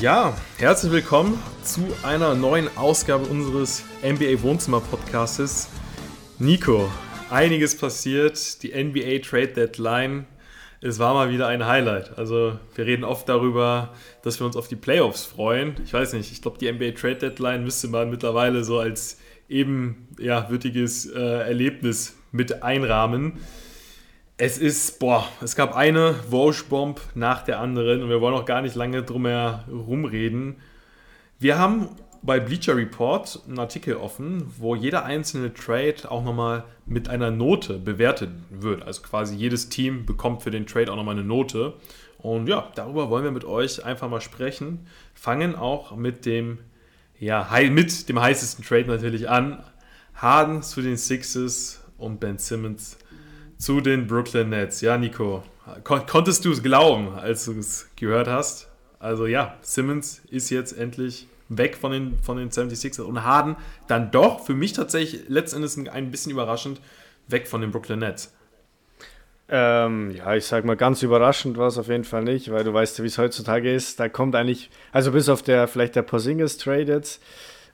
Ja, herzlich willkommen zu einer neuen Ausgabe unseres NBA Wohnzimmer Podcastes. Nico, einiges passiert, die NBA Trade Deadline. Es war mal wieder ein Highlight. Also, wir reden oft darüber, dass wir uns auf die Playoffs freuen. Ich weiß nicht, ich glaube, die NBA Trade Deadline müsste man mittlerweile so als ebenwürdiges ja, äh, Erlebnis mit einrahmen. Es ist, boah, es gab eine Walsh-Bomb nach der anderen und wir wollen auch gar nicht lange drum herum reden. Wir haben bei Bleacher Report einen Artikel offen, wo jeder einzelne Trade auch nochmal mit einer Note bewertet wird. Also quasi jedes Team bekommt für den Trade auch nochmal eine Note. Und ja, darüber wollen wir mit euch einfach mal sprechen. Fangen auch mit dem, ja, mit dem heißesten Trade natürlich an. Harden zu den Sixes und Ben Simmons zu den Brooklyn Nets. Ja, Nico, kon konntest du es glauben, als du es gehört hast? Also ja, Simmons ist jetzt endlich weg von den, von den 76ers und Harden dann doch für mich tatsächlich letztendlich ein bisschen überraschend weg von den Brooklyn Nets. Ähm, ja, ich sag mal, ganz überraschend war es auf jeden Fall nicht, weil du weißt ja, wie es heutzutage ist. Da kommt eigentlich, also bis auf der vielleicht der Porzingis Trade jetzt,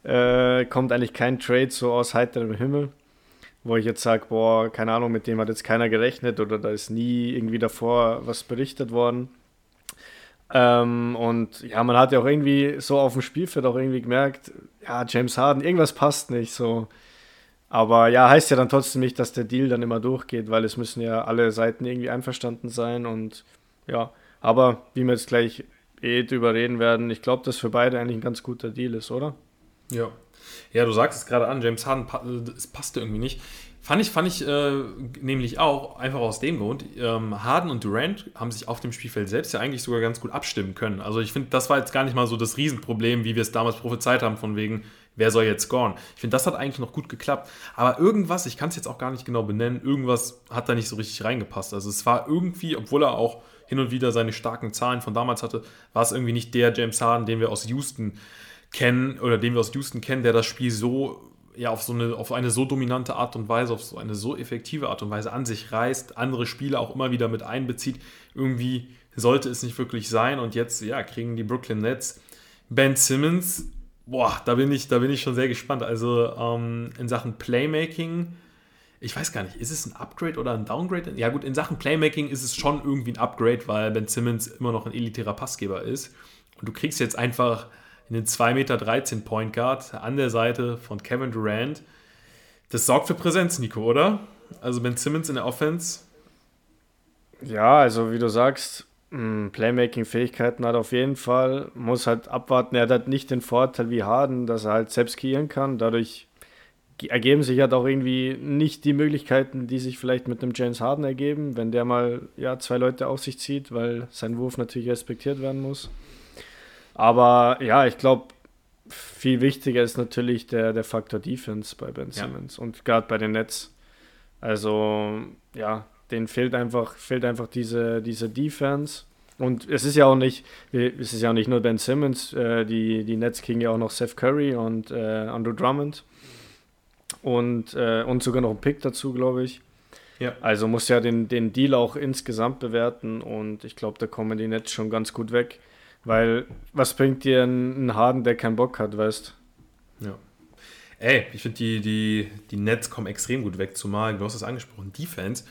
äh, kommt eigentlich kein Trade so aus heiterem Himmel wo ich jetzt sage, boah, keine Ahnung, mit dem hat jetzt keiner gerechnet oder da ist nie irgendwie davor was berichtet worden. Ähm, und ja, man hat ja auch irgendwie so auf dem Spielfeld auch irgendwie gemerkt, ja, James Harden, irgendwas passt nicht so. Aber ja, heißt ja dann trotzdem nicht, dass der Deal dann immer durchgeht, weil es müssen ja alle Seiten irgendwie einverstanden sein und ja, aber wie wir jetzt gleich eh drüber reden werden, ich glaube, dass für beide eigentlich ein ganz guter Deal ist, oder? Ja, ja, du sagst es gerade an, James Harden, es passte irgendwie nicht. Fand ich, fand ich äh, nämlich auch, einfach aus dem Grund, ähm, Harden und Durant haben sich auf dem Spielfeld selbst ja eigentlich sogar ganz gut abstimmen können. Also ich finde, das war jetzt gar nicht mal so das Riesenproblem, wie wir es damals prophezeit haben, von wegen, wer soll jetzt scoren. Ich finde, das hat eigentlich noch gut geklappt. Aber irgendwas, ich kann es jetzt auch gar nicht genau benennen, irgendwas hat da nicht so richtig reingepasst. Also es war irgendwie, obwohl er auch hin und wieder seine starken Zahlen von damals hatte, war es irgendwie nicht der James Harden, den wir aus Houston kennen oder den wir aus Houston kennen, der das Spiel so ja auf so eine auf eine so dominante Art und Weise, auf so eine so effektive Art und Weise an sich reißt, andere Spieler auch immer wieder mit einbezieht. Irgendwie sollte es nicht wirklich sein und jetzt ja kriegen die Brooklyn Nets Ben Simmons. Boah, da bin ich da bin ich schon sehr gespannt. Also ähm, in Sachen Playmaking ich weiß gar nicht, ist es ein Upgrade oder ein Downgrade? Ja gut, in Sachen Playmaking ist es schon irgendwie ein Upgrade, weil Ben Simmons immer noch ein elitärer Passgeber ist. Und du kriegst jetzt einfach einen 2,13 Meter Point Guard an der Seite von Kevin Durant. Das sorgt für Präsenz, Nico, oder? Also Ben Simmons in der Offense. Ja, also wie du sagst, hm, Playmaking-Fähigkeiten hat auf jeden Fall. Muss halt abwarten. Er hat halt nicht den Vorteil wie Harden, dass er halt selbst kreieren kann. Dadurch ergeben sich halt auch irgendwie nicht die Möglichkeiten, die sich vielleicht mit einem James Harden ergeben, wenn der mal ja, zwei Leute auf sich zieht, weil sein Wurf natürlich respektiert werden muss. Aber ja, ich glaube, viel wichtiger ist natürlich der, der Faktor Defense bei Ben Simmons ja. und gerade bei den Nets. Also, ja, denen fehlt einfach, fehlt einfach diese, diese Defense. Und es ist ja auch nicht, es ist ja auch nicht nur Ben Simmons, äh, die, die Nets kriegen ja auch noch Seth Curry und äh, Andrew Drummond. Und, äh, und sogar noch ein Pick dazu, glaube ich. Ja. Also muss ja den, den Deal auch insgesamt bewerten und ich glaube, da kommen die Nets schon ganz gut weg. Weil, was bringt dir ein, Harden, der keinen Bock hat, weißt Ja. Ey, ich finde, die, die, die Nets kommen extrem gut weg, zumal, du hast es angesprochen, Defense.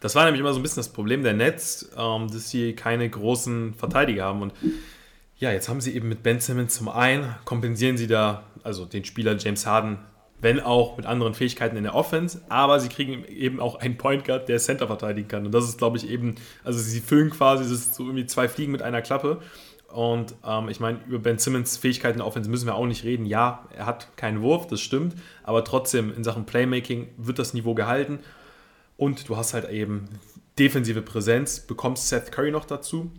Das war nämlich immer so ein bisschen das Problem der Nets, ähm, dass sie keine großen Verteidiger haben. Und ja, jetzt haben sie eben mit Ben Simmons zum einen, kompensieren sie da, also den Spieler James Harden, wenn auch mit anderen Fähigkeiten in der Offense, aber sie kriegen eben auch einen Point Guard, der Center verteidigen kann. Und das ist, glaube ich, eben, also sie füllen quasi, das ist so irgendwie zwei Fliegen mit einer Klappe. Und ähm, ich meine, über Ben Simmons Fähigkeiten in der Offense müssen wir auch nicht reden. Ja, er hat keinen Wurf, das stimmt. Aber trotzdem, in Sachen Playmaking wird das Niveau gehalten. Und du hast halt eben defensive Präsenz, bekommst Seth Curry noch dazu,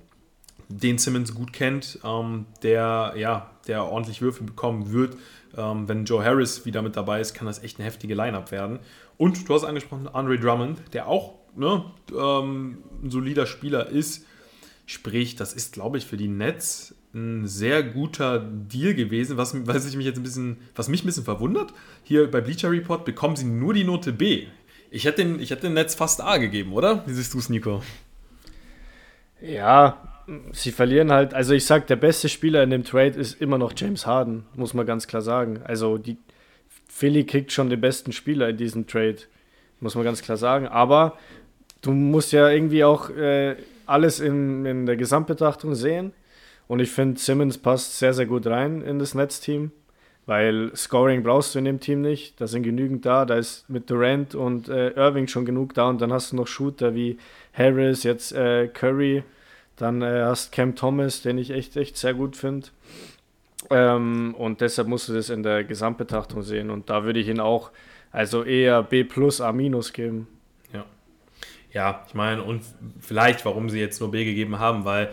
den Simmons gut kennt, ähm, der, ja, der ordentlich Würfe bekommen wird. Ähm, wenn Joe Harris wieder mit dabei ist, kann das echt eine heftige Line-Up werden. Und du hast angesprochen, Andre Drummond, der auch ne, ähm, ein solider Spieler ist Sprich, das ist, glaube ich, für die Nets ein sehr guter Deal gewesen, was, was, ich mich jetzt ein bisschen, was mich ein bisschen verwundert. Hier bei Bleacher Report bekommen sie nur die Note B. Ich hätte den, ich hätte den Netz fast A gegeben, oder? Wie siehst du es, Nico? Ja, sie verlieren halt. Also ich sag, der beste Spieler in dem Trade ist immer noch James Harden, muss man ganz klar sagen. Also die Philly kriegt schon den besten Spieler in diesem Trade, muss man ganz klar sagen. Aber du musst ja irgendwie auch äh, alles in, in der Gesamtbetrachtung sehen. Und ich finde, Simmons passt sehr, sehr gut rein in das Netzteam, weil Scoring brauchst du in dem Team nicht. Da sind genügend da. Da ist mit Durant und äh, Irving schon genug da. Und dann hast du noch Shooter wie Harris, jetzt äh, Curry. Dann äh, hast Cam Thomas, den ich echt, echt sehr gut finde. Ähm, und deshalb musst du das in der Gesamtbetrachtung sehen. Und da würde ich ihn auch also eher B plus A minus geben. Ja. Ich meine, und vielleicht, warum sie jetzt nur B gegeben haben, weil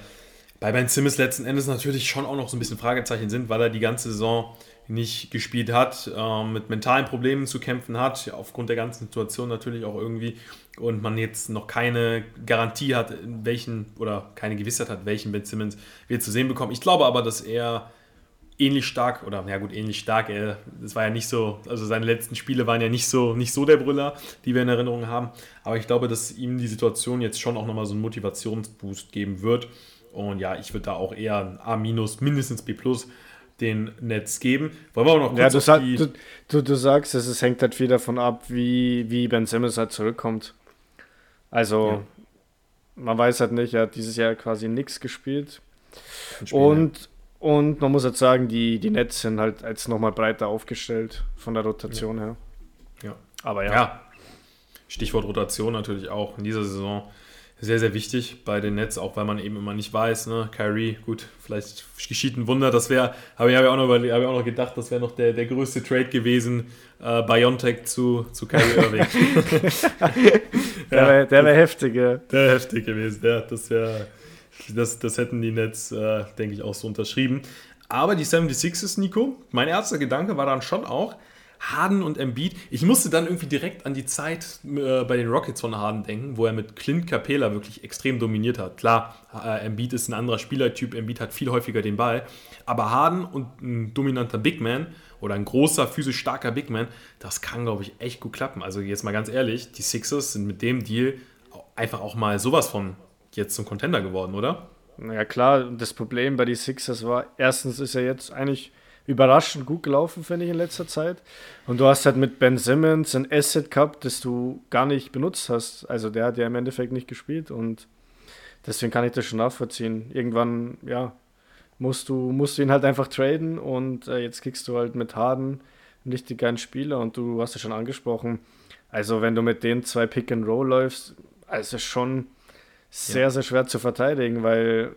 bei Ben Simmons letzten Endes natürlich schon auch noch so ein bisschen Fragezeichen sind, weil er die ganze Saison nicht gespielt hat, äh, mit mentalen Problemen zu kämpfen hat, aufgrund der ganzen Situation natürlich auch irgendwie und man jetzt noch keine Garantie hat, welchen oder keine Gewissheit hat, welchen Ben Simmons wir zu sehen bekommen. Ich glaube aber, dass er ähnlich stark, oder ja gut, ähnlich stark, er, das war ja nicht so, also seine letzten Spiele waren ja nicht so, nicht so der Brüller, die wir in Erinnerung haben, aber ich glaube, dass ihm die Situation jetzt schon auch nochmal so einen Motivationsboost geben wird und ja, ich würde da auch eher ein A-, mindestens B+, den Netz geben. Wollen wir auch noch kurz ja, du, sag, du, du, du, sagst, es, es hängt halt viel davon ab, wie, wie Ben Simmons halt zurückkommt. Also, ja. man weiß halt nicht, er hat dieses Jahr quasi nichts gespielt. Spiel, und, ja. Und man muss halt sagen, die, die Nets sind halt jetzt nochmal breiter aufgestellt von der Rotation her. Ja. Aber ja. ja. Stichwort Rotation natürlich auch in dieser Saison sehr, sehr wichtig bei den Nets, auch weil man eben immer nicht weiß, ne? Kyrie, gut, vielleicht geschieht ein Wunder, das wäre, habe ich, hab ich, auch noch, hab ich auch noch gedacht, das wäre noch der, der größte Trade gewesen, äh, Biontech zu, zu Kyrie Irving. der wäre wär heftig, ja. Der wäre heftig gewesen, ja, das wäre, das, das hätten die Nets, äh, denke ich, auch so unterschrieben. Aber die 76ers, Nico, mein erster Gedanke war dann schon auch, Harden und Embiid. Ich musste dann irgendwie direkt an die Zeit äh, bei den Rockets von Harden denken, wo er mit Clint Capela wirklich extrem dominiert hat. Klar, äh, Embiid ist ein anderer Spielertyp, Embiid hat viel häufiger den Ball, aber Harden und ein dominanter Big Man oder ein großer, physisch starker Big Man, das kann, glaube ich, echt gut klappen. Also jetzt mal ganz ehrlich, die Sixers sind mit dem Deal einfach auch mal sowas von jetzt zum Contender geworden, oder? Ja klar, das Problem bei den Sixers war, erstens ist er jetzt eigentlich überraschend gut gelaufen, finde ich, in letzter Zeit. Und du hast halt mit Ben Simmons ein Asset gehabt, das du gar nicht benutzt hast. Also der hat ja im Endeffekt nicht gespielt und deswegen kann ich das schon nachvollziehen. Irgendwann, ja, musst du, musst du ihn halt einfach traden und äh, jetzt kriegst du halt mit Harden einen richtig geilen Spieler und du hast ja schon angesprochen, also wenn du mit den zwei Pick and Roll läufst, also schon sehr, ja. sehr schwer zu verteidigen, weil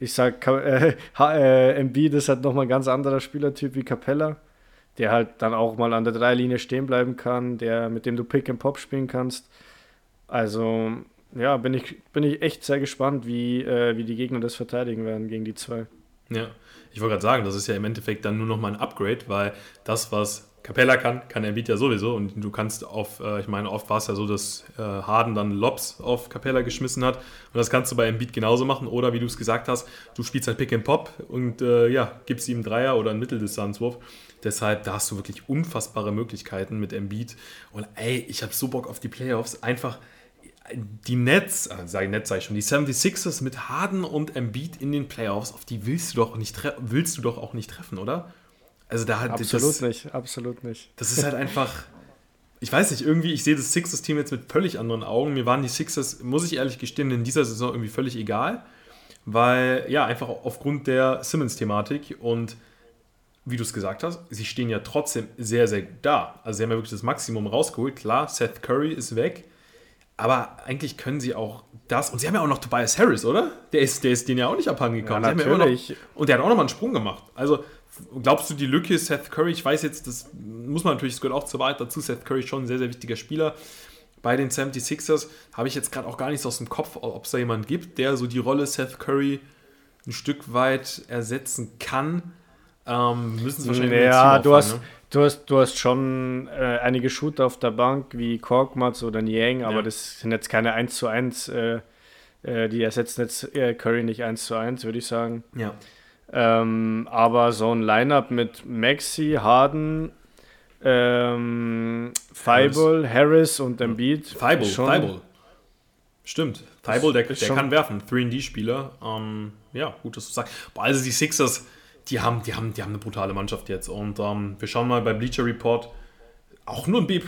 ich sag, äh, äh, Embiid ist halt nochmal ein ganz anderer Spielertyp wie Capella, der halt dann auch mal an der Dreilinie stehen bleiben kann, der, mit dem du Pick and Pop spielen kannst. Also, ja, bin ich, bin ich echt sehr gespannt, wie, äh, wie die Gegner das verteidigen werden gegen die zwei. Ja, ich wollte gerade sagen, das ist ja im Endeffekt dann nur nochmal ein Upgrade, weil das, was Capella kann, kann Embiid ja sowieso. Und du kannst auf, äh, ich meine, oft war es ja so, dass äh, Harden dann Lobs auf Capella geschmissen hat. Und das kannst du bei Embiid genauso machen. Oder wie du es gesagt hast, du spielst halt Pick and Pop und äh, ja, gibst ihm einen Dreier oder einen Mitteldistanzwurf. Deshalb, da hast du wirklich unfassbare Möglichkeiten mit Embiid. Und ey, ich habe so Bock auf die Playoffs. Einfach die Nets, äh, sage Nets sage ich schon, die 76ers mit Harden und Embiid in den Playoffs, auf die willst du doch nicht willst du doch auch nicht treffen, oder? Also da hat absolut das, nicht, absolut nicht. Das ist halt einfach, ich weiß nicht, irgendwie, ich sehe das Sixers-Team jetzt mit völlig anderen Augen. Mir waren die Sixers, muss ich ehrlich gestehen, in dieser Saison irgendwie völlig egal, weil ja, einfach aufgrund der Simmons-Thematik und wie du es gesagt hast, sie stehen ja trotzdem sehr, sehr gut da. Also sie haben ja wirklich das Maximum rausgeholt. Klar, Seth Curry ist weg, aber eigentlich können sie auch das. Und sie haben ja auch noch Tobias Harris, oder? Der ist, der ist denen ja auch nicht abhanden gekommen. Ja, natürlich. Ja noch, und der hat auch nochmal einen Sprung gemacht. Also Glaubst du, die Lücke ist Seth Curry? Ich weiß jetzt, das muss man natürlich, das gehört auch zur Wahrheit dazu. Seth Curry ist schon ein sehr, sehr wichtiger Spieler. Bei den 76ers habe ich jetzt gerade auch gar nichts aus dem Kopf, ob es da jemanden gibt, der so die Rolle Seth Curry ein Stück weit ersetzen kann. Ähm, müssen sie wahrscheinlich Ja, du hast, ne? du, hast, du hast schon äh, einige Shooter auf der Bank, wie Korkmaz oder Niang, aber ja. das sind jetzt keine 1 zu 1, äh, äh, die ersetzen jetzt äh, Curry nicht 1 zu 1, würde ich sagen. Ja. Ähm, aber so ein Lineup mit Maxi, Harden, ähm, Harris. Harris und Embiid. Feibel, schon, Feibel. Stimmt. Thibault, der, der kann werfen. 3D-Spieler. Ähm, ja, gut, dass du sagst. Also die Sixers, die haben, die, haben, die haben eine brutale Mannschaft jetzt. Und ähm, wir schauen mal bei Bleacher Report. Auch nur ein B.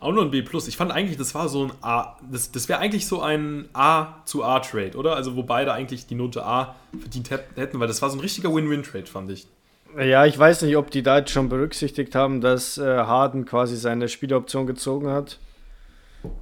Auch nur ein B. Ich fand eigentlich, das war so ein A. Das, das wäre eigentlich so ein A zu A-Trade, oder? Also, wo beide eigentlich die Note A verdient hätten, weil das war so ein richtiger Win-Win-Trade, fand ich. Ja, ich weiß nicht, ob die da jetzt schon berücksichtigt haben, dass äh, Harden quasi seine Spieleroption gezogen hat.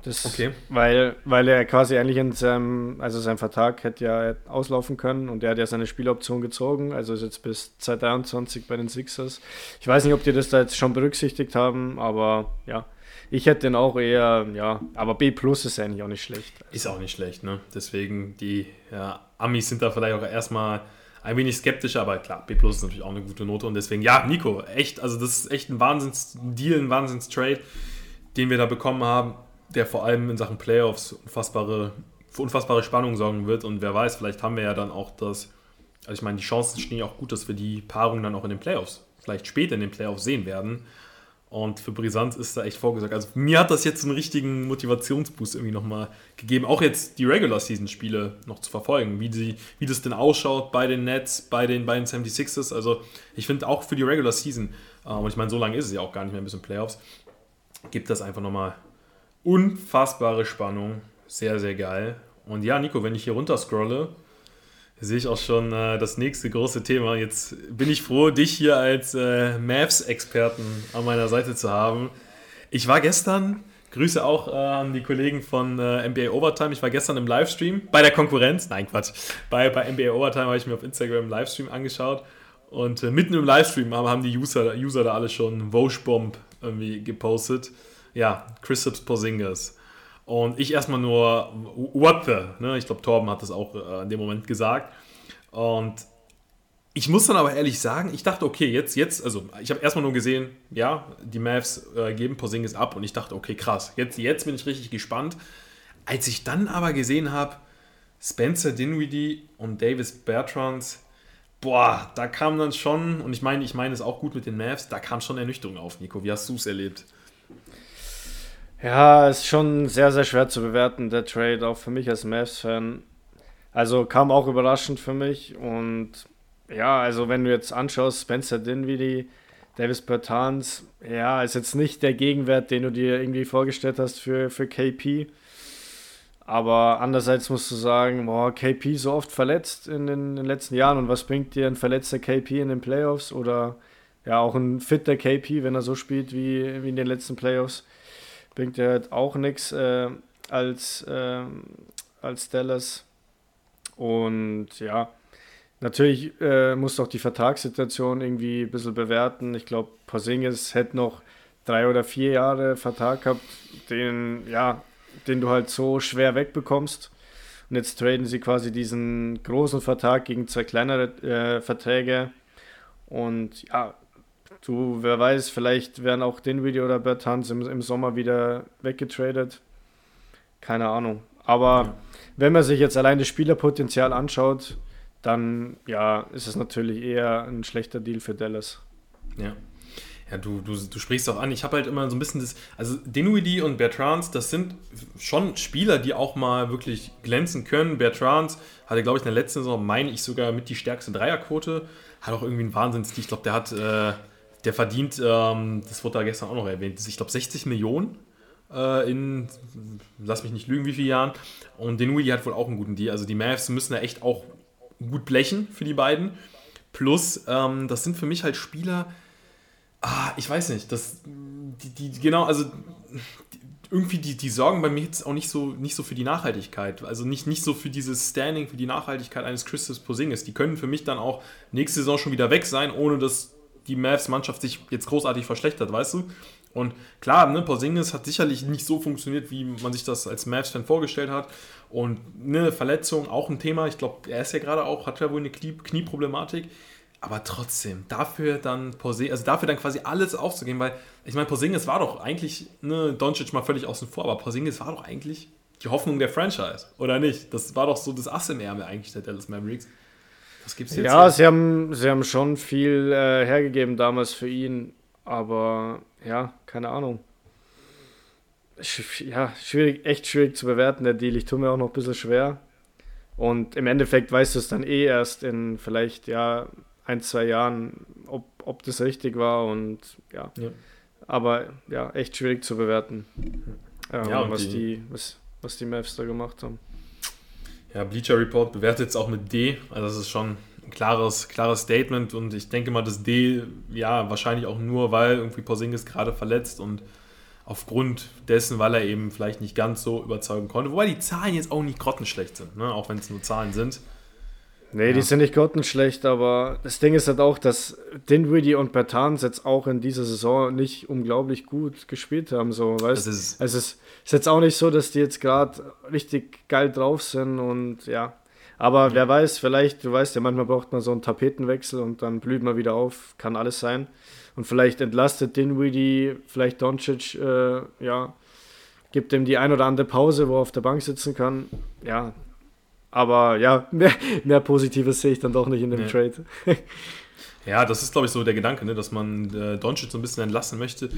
Das, okay. Weil, weil er quasi eigentlich in seinem, also sein Vertrag hätte ja auslaufen können und er hat ja seine Spieloption gezogen, also ist jetzt bis 2023 bei den Sixers. Ich weiß nicht, ob die das da jetzt schon berücksichtigt haben, aber ja, ich hätte den auch eher, ja, aber B Plus ist eigentlich auch nicht schlecht. Ist auch nicht schlecht, ne? Deswegen, die ja, Amis sind da vielleicht auch erstmal ein wenig skeptischer, aber klar, B Plus ist natürlich auch eine gute Note und deswegen, ja, Nico, echt, also das ist echt ein Wahnsinns-Deal, ein Wahnsinns-Trade, den wir da bekommen haben der vor allem in Sachen Playoffs unfassbare, für unfassbare Spannung sorgen wird. Und wer weiß, vielleicht haben wir ja dann auch das, also ich meine, die Chancen stehen ja auch gut, dass wir die Paarung dann auch in den Playoffs, vielleicht später in den Playoffs sehen werden. Und für Brisanz ist da echt vorgesagt. Also mir hat das jetzt einen richtigen Motivationsboost irgendwie nochmal gegeben, auch jetzt die Regular-Season-Spiele noch zu verfolgen, wie, die, wie das denn ausschaut bei den Nets, bei den, bei den 76ers. Also ich finde auch für die Regular-Season, äh, und ich meine, so lange ist es ja auch gar nicht mehr bis in Playoffs, gibt das einfach nochmal unfassbare Spannung. Sehr, sehr geil. Und ja, Nico, wenn ich hier runter scrolle, sehe ich auch schon äh, das nächste große Thema. Jetzt bin ich froh, dich hier als äh, Mavs-Experten an meiner Seite zu haben. Ich war gestern, Grüße auch äh, an die Kollegen von äh, NBA Overtime. Ich war gestern im Livestream bei der Konkurrenz. Nein, Quatsch. Bei, bei NBA Overtime habe ich mir auf Instagram einen Livestream angeschaut. Und äh, mitten im Livestream haben, haben die User, User da alle schon Vosch-Bomb irgendwie gepostet ja, Chris Porzingis. Und ich erstmal nur, what the? Ne? Ich glaube, Torben hat das auch äh, in dem Moment gesagt. Und ich muss dann aber ehrlich sagen, ich dachte, okay, jetzt, jetzt, also ich habe erstmal nur gesehen, ja, die Mavs äh, geben Porzingis ab und ich dachte, okay, krass, jetzt, jetzt bin ich richtig gespannt. Als ich dann aber gesehen habe, Spencer Dinwiddie und Davis Bertrand, boah, da kam dann schon, und ich meine, ich meine es auch gut mit den Mavs, da kam schon Ernüchterung auf, Nico. Wie hast du es erlebt? Ja, ist schon sehr, sehr schwer zu bewerten, der Trade, auch für mich als Mavs-Fan. Also kam auch überraschend für mich und ja, also wenn du jetzt anschaust, Spencer Dinwiddie, Davis Bertans, ja, ist jetzt nicht der Gegenwert, den du dir irgendwie vorgestellt hast für, für KP. Aber andererseits musst du sagen, boah, KP so oft verletzt in den, in den letzten Jahren und was bringt dir ein verletzter KP in den Playoffs oder ja auch ein fitter KP, wenn er so spielt wie, wie in den letzten Playoffs bringt ja halt auch nichts äh, als, äh, als Dallas. Und ja, natürlich äh, muss doch die Vertragssituation irgendwie ein bisschen bewerten. Ich glaube, Porzingis hätte noch drei oder vier Jahre Vertrag gehabt, den, ja, den du halt so schwer wegbekommst. Und jetzt traden sie quasi diesen großen Vertrag gegen zwei kleinere äh, Verträge. Und ja, Du, wer weiß, vielleicht werden auch Video oder Bertans im, im Sommer wieder weggetradet. Keine Ahnung. Aber ja. wenn man sich jetzt allein das Spielerpotenzial anschaut, dann ja, ist es natürlich eher ein schlechter Deal für Dallas. Ja. Ja, du, du, du sprichst auch an. Ich habe halt immer so ein bisschen das. Also, Dinwiddie und Bertrands, das sind schon Spieler, die auch mal wirklich glänzen können. Bertrands hatte, glaube ich, in der letzten Saison, meine ich, sogar mit die stärkste Dreierquote. Hat auch irgendwie einen Wahnsinns. Ich glaube, der hat. Äh, der verdient, ähm, das wurde da gestern auch noch erwähnt, ich glaube 60 Millionen äh, in, lass mich nicht lügen, wie viele Jahren. Und Denui hat wohl auch einen guten Deal. Also die Mavs müssen da echt auch gut blechen für die beiden. Plus, ähm, das sind für mich halt Spieler, ah, ich weiß nicht, das, die, die genau, also die, irgendwie die, die sorgen bei mir jetzt auch nicht so, nicht so für die Nachhaltigkeit. Also nicht, nicht so für dieses Standing, für die Nachhaltigkeit eines Christus Posingis. Die können für mich dann auch nächste Saison schon wieder weg sein, ohne dass die Mavs-Mannschaft sich jetzt großartig verschlechtert, weißt du? Und klar, ne, Porzingis hat sicherlich nicht so funktioniert, wie man sich das als Mavs-Fan vorgestellt hat. Und eine Verletzung auch ein Thema. Ich glaube, er ist ja gerade auch, hat ja wohl eine Knie Knieproblematik. Aber trotzdem, dafür dann Porzingis, also dafür dann quasi alles aufzugeben, weil ich meine, Porzingis war doch eigentlich, ne, Doncic mal völlig außen vor, aber Porzingis war doch eigentlich die Hoffnung der Franchise, oder nicht? Das war doch so das Ass im Ärmel eigentlich der Dallas Mavericks. Was gibt's jetzt? Ja, sie haben, sie haben schon viel äh, hergegeben damals für ihn, aber ja, keine Ahnung. ja, schwierig, echt schwierig zu bewerten, der Deal. Ich tue mir auch noch ein bisschen schwer. Und im Endeffekt weißt du es dann eh erst in vielleicht ja ein, zwei Jahren, ob, ob das richtig war und ja. ja. Aber ja, echt schwierig zu bewerten. Ähm, ja, was, die, die, was, was die Mavs da gemacht haben. Ja, Bleacher Report bewertet jetzt auch mit D. Also das ist schon ein klares, klares Statement und ich denke mal, das D, ja, wahrscheinlich auch nur, weil irgendwie Porzingis gerade verletzt und aufgrund dessen, weil er eben vielleicht nicht ganz so überzeugen konnte. Wobei die Zahlen jetzt auch nicht grottenschlecht sind, ne? auch wenn es nur Zahlen sind. Nee, ja. die sind nicht grottenschlecht, aber das Ding ist halt auch, dass Dinwiddie und Bertans jetzt auch in dieser Saison nicht unglaublich gut gespielt haben. So, weißt? Ist es ist, ist jetzt auch nicht so, dass die jetzt gerade richtig geil drauf sind und ja. Aber wer weiß, vielleicht, du weißt ja, manchmal braucht man so einen Tapetenwechsel und dann blüht man wieder auf, kann alles sein. Und vielleicht entlastet Dinwiddie, vielleicht Doncic, äh, ja, gibt ihm die ein oder andere Pause, wo er auf der Bank sitzen kann. Ja, aber ja, mehr, mehr Positives sehe ich dann doch nicht in dem nee. Trade. ja, das ist, glaube ich, so der Gedanke, ne, dass man äh, Doncic so ein bisschen entlassen möchte.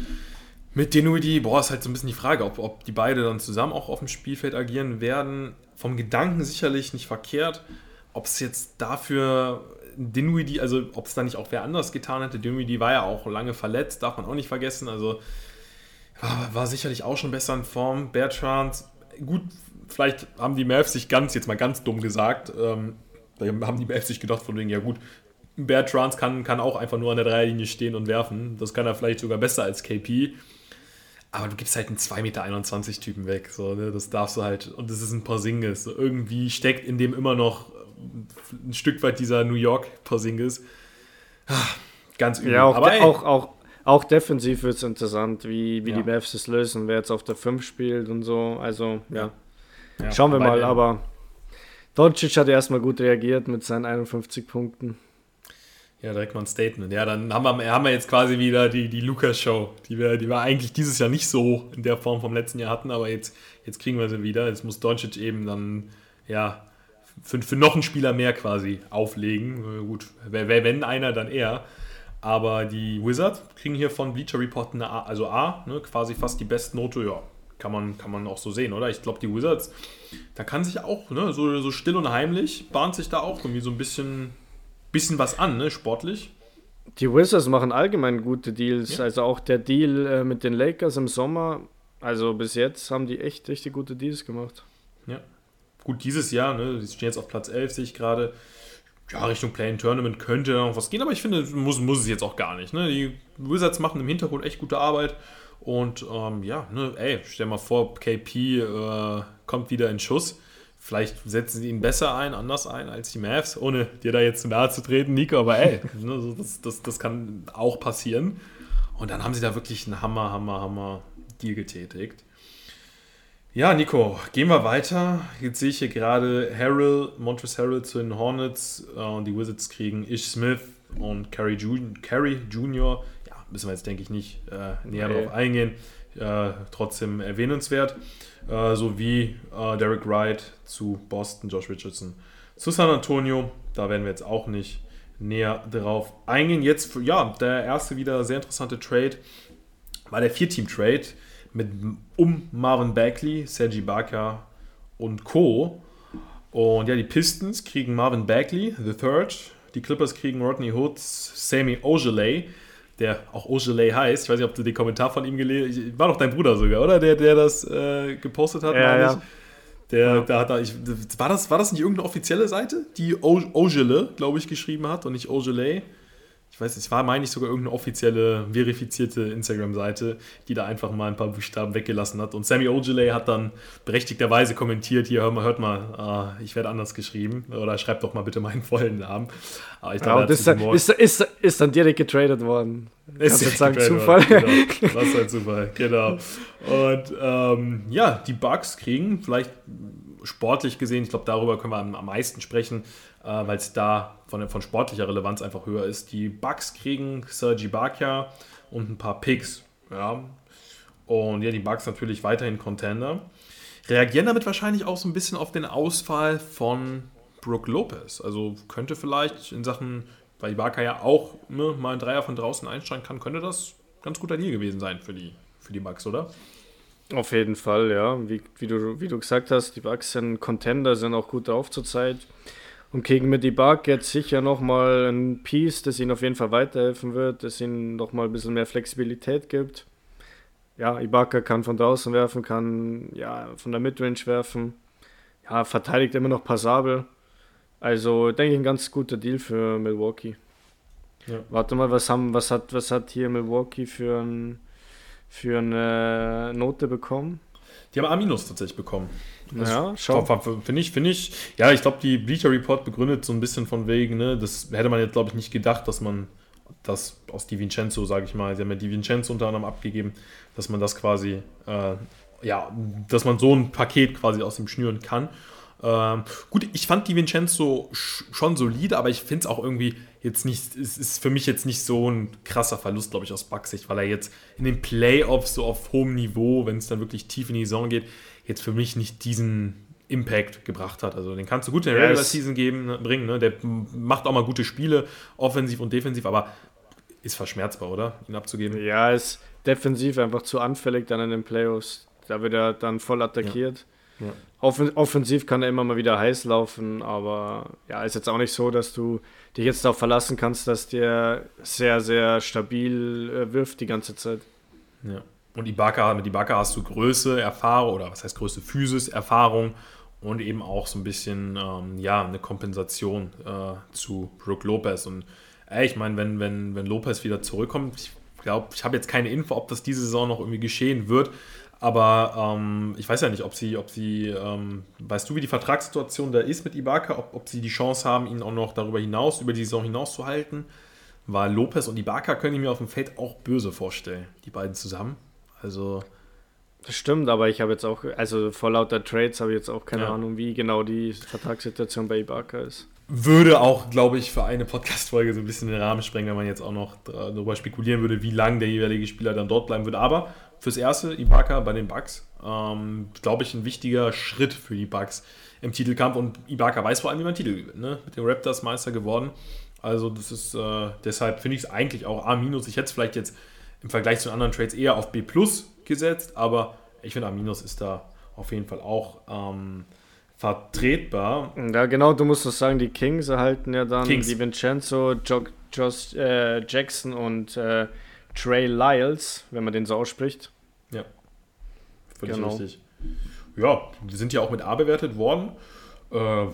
Mit Dinwiddie, boah, ist halt so ein bisschen die Frage, ob, ob die beiden dann zusammen auch auf dem Spielfeld agieren werden. Vom Gedanken sicherlich nicht verkehrt. Ob es jetzt dafür Dinwiddie, also ob es da nicht auch wer anders getan hätte. Dinwiddie war ja auch lange verletzt, darf man auch nicht vergessen. Also war, war sicherlich auch schon besser in Form. Bertrand, gut, vielleicht haben die Mavs sich ganz, jetzt mal ganz dumm gesagt, ähm, haben die Mavs sich gedacht von wegen, ja gut, Bertrand kann, kann auch einfach nur an der Dreierlinie stehen und werfen. Das kann er vielleicht sogar besser als KP. Aber du gibst halt einen 2,21 Meter Typen weg. So, ne? Das darfst du halt. Und das ist ein Porzingis. So, irgendwie steckt in dem immer noch ein Stück weit dieser New York Porzingis. Ah, ganz übel. Ja, auch, Aber, auch, auch, auch defensiv wird es interessant, wie, wie ja. die Mavs es lösen, wer jetzt auf der 5 spielt und so. Also, ja. ja. Schauen wir mal. Aber Doncic hat erstmal gut reagiert mit seinen 51 Punkten. Ja, direkt mal ein Statement. Ja, dann haben wir, haben wir jetzt quasi wieder die, die Lukas-Show, die wir, die wir eigentlich dieses Jahr nicht so in der Form vom letzten Jahr hatten, aber jetzt, jetzt kriegen wir sie wieder. Jetzt muss Doncic eben dann, ja, für, für noch einen Spieler mehr quasi auflegen. Gut, wenn einer, dann er. Aber die Wizards kriegen hier von Bleacher Report eine A, also A, ne, quasi fast die Bestnote, ja, kann man, kann man auch so sehen, oder? Ich glaube, die Wizards, da kann sich auch, ne, so, so still und heimlich, bahnt sich da auch irgendwie so ein bisschen bisschen was an, ne, sportlich. Die Wizards machen allgemein gute Deals. Ja. Also auch der Deal äh, mit den Lakers im Sommer. Also bis jetzt haben die echt richtig gute Deals gemacht. Ja. Gut, dieses Jahr, ne, die stehen jetzt auf Platz 11, sehe ich gerade. Ja, Richtung Play-in-Tournament könnte noch was gehen, aber ich finde, muss, muss es jetzt auch gar nicht. Ne? Die Wizards machen im Hintergrund echt gute Arbeit. Und ähm, ja, ne, ey, stell mal vor, KP äh, kommt wieder in Schuss Vielleicht setzen sie ihn besser ein, anders ein als die Mavs, ohne dir da jetzt zu nahe zu treten, Nico, aber ey, ne, das, das, das kann auch passieren. Und dann haben sie da wirklich einen Hammer, Hammer, Hammer Deal getätigt. Ja, Nico, gehen wir weiter. Jetzt sehe ich hier gerade Harrell, Montrezl Harrell zu den Hornets äh, und die Wizards kriegen Ish Smith und Carey, Jun Carey Jr. Müssen wir jetzt, denke ich, nicht äh, näher okay. darauf eingehen. Äh, trotzdem erwähnenswert äh, sowie äh, Derek Wright zu Boston, Josh Richardson zu San Antonio. Da werden wir jetzt auch nicht näher drauf eingehen. Jetzt, ja, der erste wieder sehr interessante Trade war der Vier-Team-Trade mit um Marvin Bagley, Sergi Barker und Co. Und ja, die Pistons kriegen Marvin Bagley, the third. Die Clippers kriegen Rodney Hood, Sammy Ojeley der auch Ogilvy heißt. Ich weiß nicht, ob du den Kommentar von ihm gelesen hast. War doch dein Bruder sogar, oder? Der, der das äh, gepostet hat, ja, ja. Der, da hat er, ich, war, das, war das nicht irgendeine offizielle Seite, die Ogile, glaube ich, geschrieben hat und nicht Ogilvy? Ich weiß nicht, es war, meine ich, sogar irgendeine offizielle, verifizierte Instagram-Seite, die da einfach mal ein paar Buchstaben weggelassen hat. Und Sammy Ogilvy hat dann berechtigterweise kommentiert, hier, hör mal, hört mal, uh, ich werde anders geschrieben. Oder schreibt doch mal bitte meinen vollen Namen. Aber ich glaube, ja, ist, dann, ist, ist, ist, dann direkt getradet worden. Ist jetzt sagen, Zufall. Worden, genau. Was ein Zufall, genau. Und ähm, ja, die Bugs kriegen vielleicht sportlich gesehen, ich glaube, darüber können wir am, am meisten sprechen, äh, weil es da von, von sportlicher Relevanz einfach höher ist. Die Bucks kriegen Sergi Bakia und ein paar Picks. Ja. Und ja, die Bucks natürlich weiterhin Contender. Reagieren damit wahrscheinlich auch so ein bisschen auf den Ausfall von Brook Lopez. Also könnte vielleicht in Sachen, weil Ibaka ja auch ne, mal ein Dreier von draußen einsteigen kann, könnte das ganz guter Deal gewesen sein für die, für die Bucks, oder? Auf jeden Fall, ja. Wie, wie, du, wie du gesagt hast, die Bucks sind Contender, sind auch gut drauf zurzeit. Und kriegen mit Ibaka jetzt sicher nochmal ein Piece, das ihnen auf jeden Fall weiterhelfen wird, das ihnen nochmal ein bisschen mehr Flexibilität gibt. Ja, Ibaka kann von draußen werfen, kann ja von der Midrange werfen. Ja, verteidigt immer noch passabel. Also denke ich ein ganz guter Deal für Milwaukee. Ja. Warte mal, was haben, was hat, was hat hier Milwaukee für, ein, für eine Note bekommen? Die haben A- tatsächlich bekommen. Ja, schau. Finde ich, finde ich, ja, ich glaube, die Bleacher Report begründet so ein bisschen von wegen, ne, das hätte man jetzt, glaube ich, nicht gedacht, dass man das aus Di Vincenzo, sage ich mal, sie haben ja Di Vincenzo unter anderem abgegeben, dass man das quasi, äh, ja, dass man so ein Paket quasi aus dem schnüren kann. Ähm, gut, ich fand Di Vincenzo schon solide, aber ich finde es auch irgendwie jetzt nicht, es ist für mich jetzt nicht so ein krasser Verlust, glaube ich, aus Bucksicht, weil er jetzt in den Playoffs so auf hohem Niveau, wenn es dann wirklich tief in die Saison geht, jetzt für mich nicht diesen Impact gebracht hat. Also den kannst du gut in der Regular Season geben, ne, bringen. Ne? Der macht auch mal gute Spiele, offensiv und defensiv, aber ist verschmerzbar, oder? Ihn abzugeben. Ja, ist defensiv einfach zu anfällig dann in den Playoffs. Da wird er dann voll attackiert. Ja. Ja. offensiv kann er immer mal wieder heiß laufen, aber ja, ist jetzt auch nicht so, dass du dich jetzt darauf verlassen kannst, dass der sehr, sehr stabil äh, wirft die ganze Zeit. Ja. Und Ibaka, mit Ibaka hast du Größe, Erfahrung, oder was heißt Größe, Physis, Erfahrung und eben auch so ein bisschen, ähm, ja, eine Kompensation äh, zu Brook Lopez. Und ey, ich meine, wenn, wenn, wenn Lopez wieder zurückkommt, ich glaube, ich habe jetzt keine Info, ob das diese Saison noch irgendwie geschehen wird, aber ähm, ich weiß ja nicht, ob sie, ob sie, ähm, weißt du, wie die Vertragssituation da ist mit Ibaka, ob, ob sie die Chance haben, ihn auch noch darüber hinaus, über die Saison hinaus zu halten. Weil Lopez und Ibaka können ich mir auf dem Feld auch böse vorstellen, die beiden zusammen. Also. Das stimmt, aber ich habe jetzt auch, also vor lauter Trades habe ich jetzt auch keine ja. Ahnung, wie genau die Vertragssituation bei Ibaka ist. Würde auch, glaube ich, für eine Podcast-Folge so ein bisschen den Rahmen sprengen, wenn man jetzt auch noch darüber spekulieren würde, wie lange der jeweilige Spieler dann dort bleiben würde. Aber fürs Erste, Ibaka bei den Bucks, ähm, glaube ich, ein wichtiger Schritt für die Bucks im Titelkampf. Und Ibaka weiß vor allem, wie man Titel gewinnt. Ne? Mit den Raptors Meister geworden. Also, das ist, äh, deshalb finde ich es eigentlich auch A-. Ich hätte es vielleicht jetzt im Vergleich zu anderen Trades eher auf B plus gesetzt, aber ich finde A- ist da auf jeden Fall auch ähm, vertretbar. Ja, genau, du musst das sagen, die Kings erhalten ja dann Kings. die Vincenzo, jo Josh äh, Jackson und äh, Trey Lyles, wenn man den so ausspricht. Ja, völlig genau. richtig. Ja, wir sind ja auch mit A bewertet worden. Äh,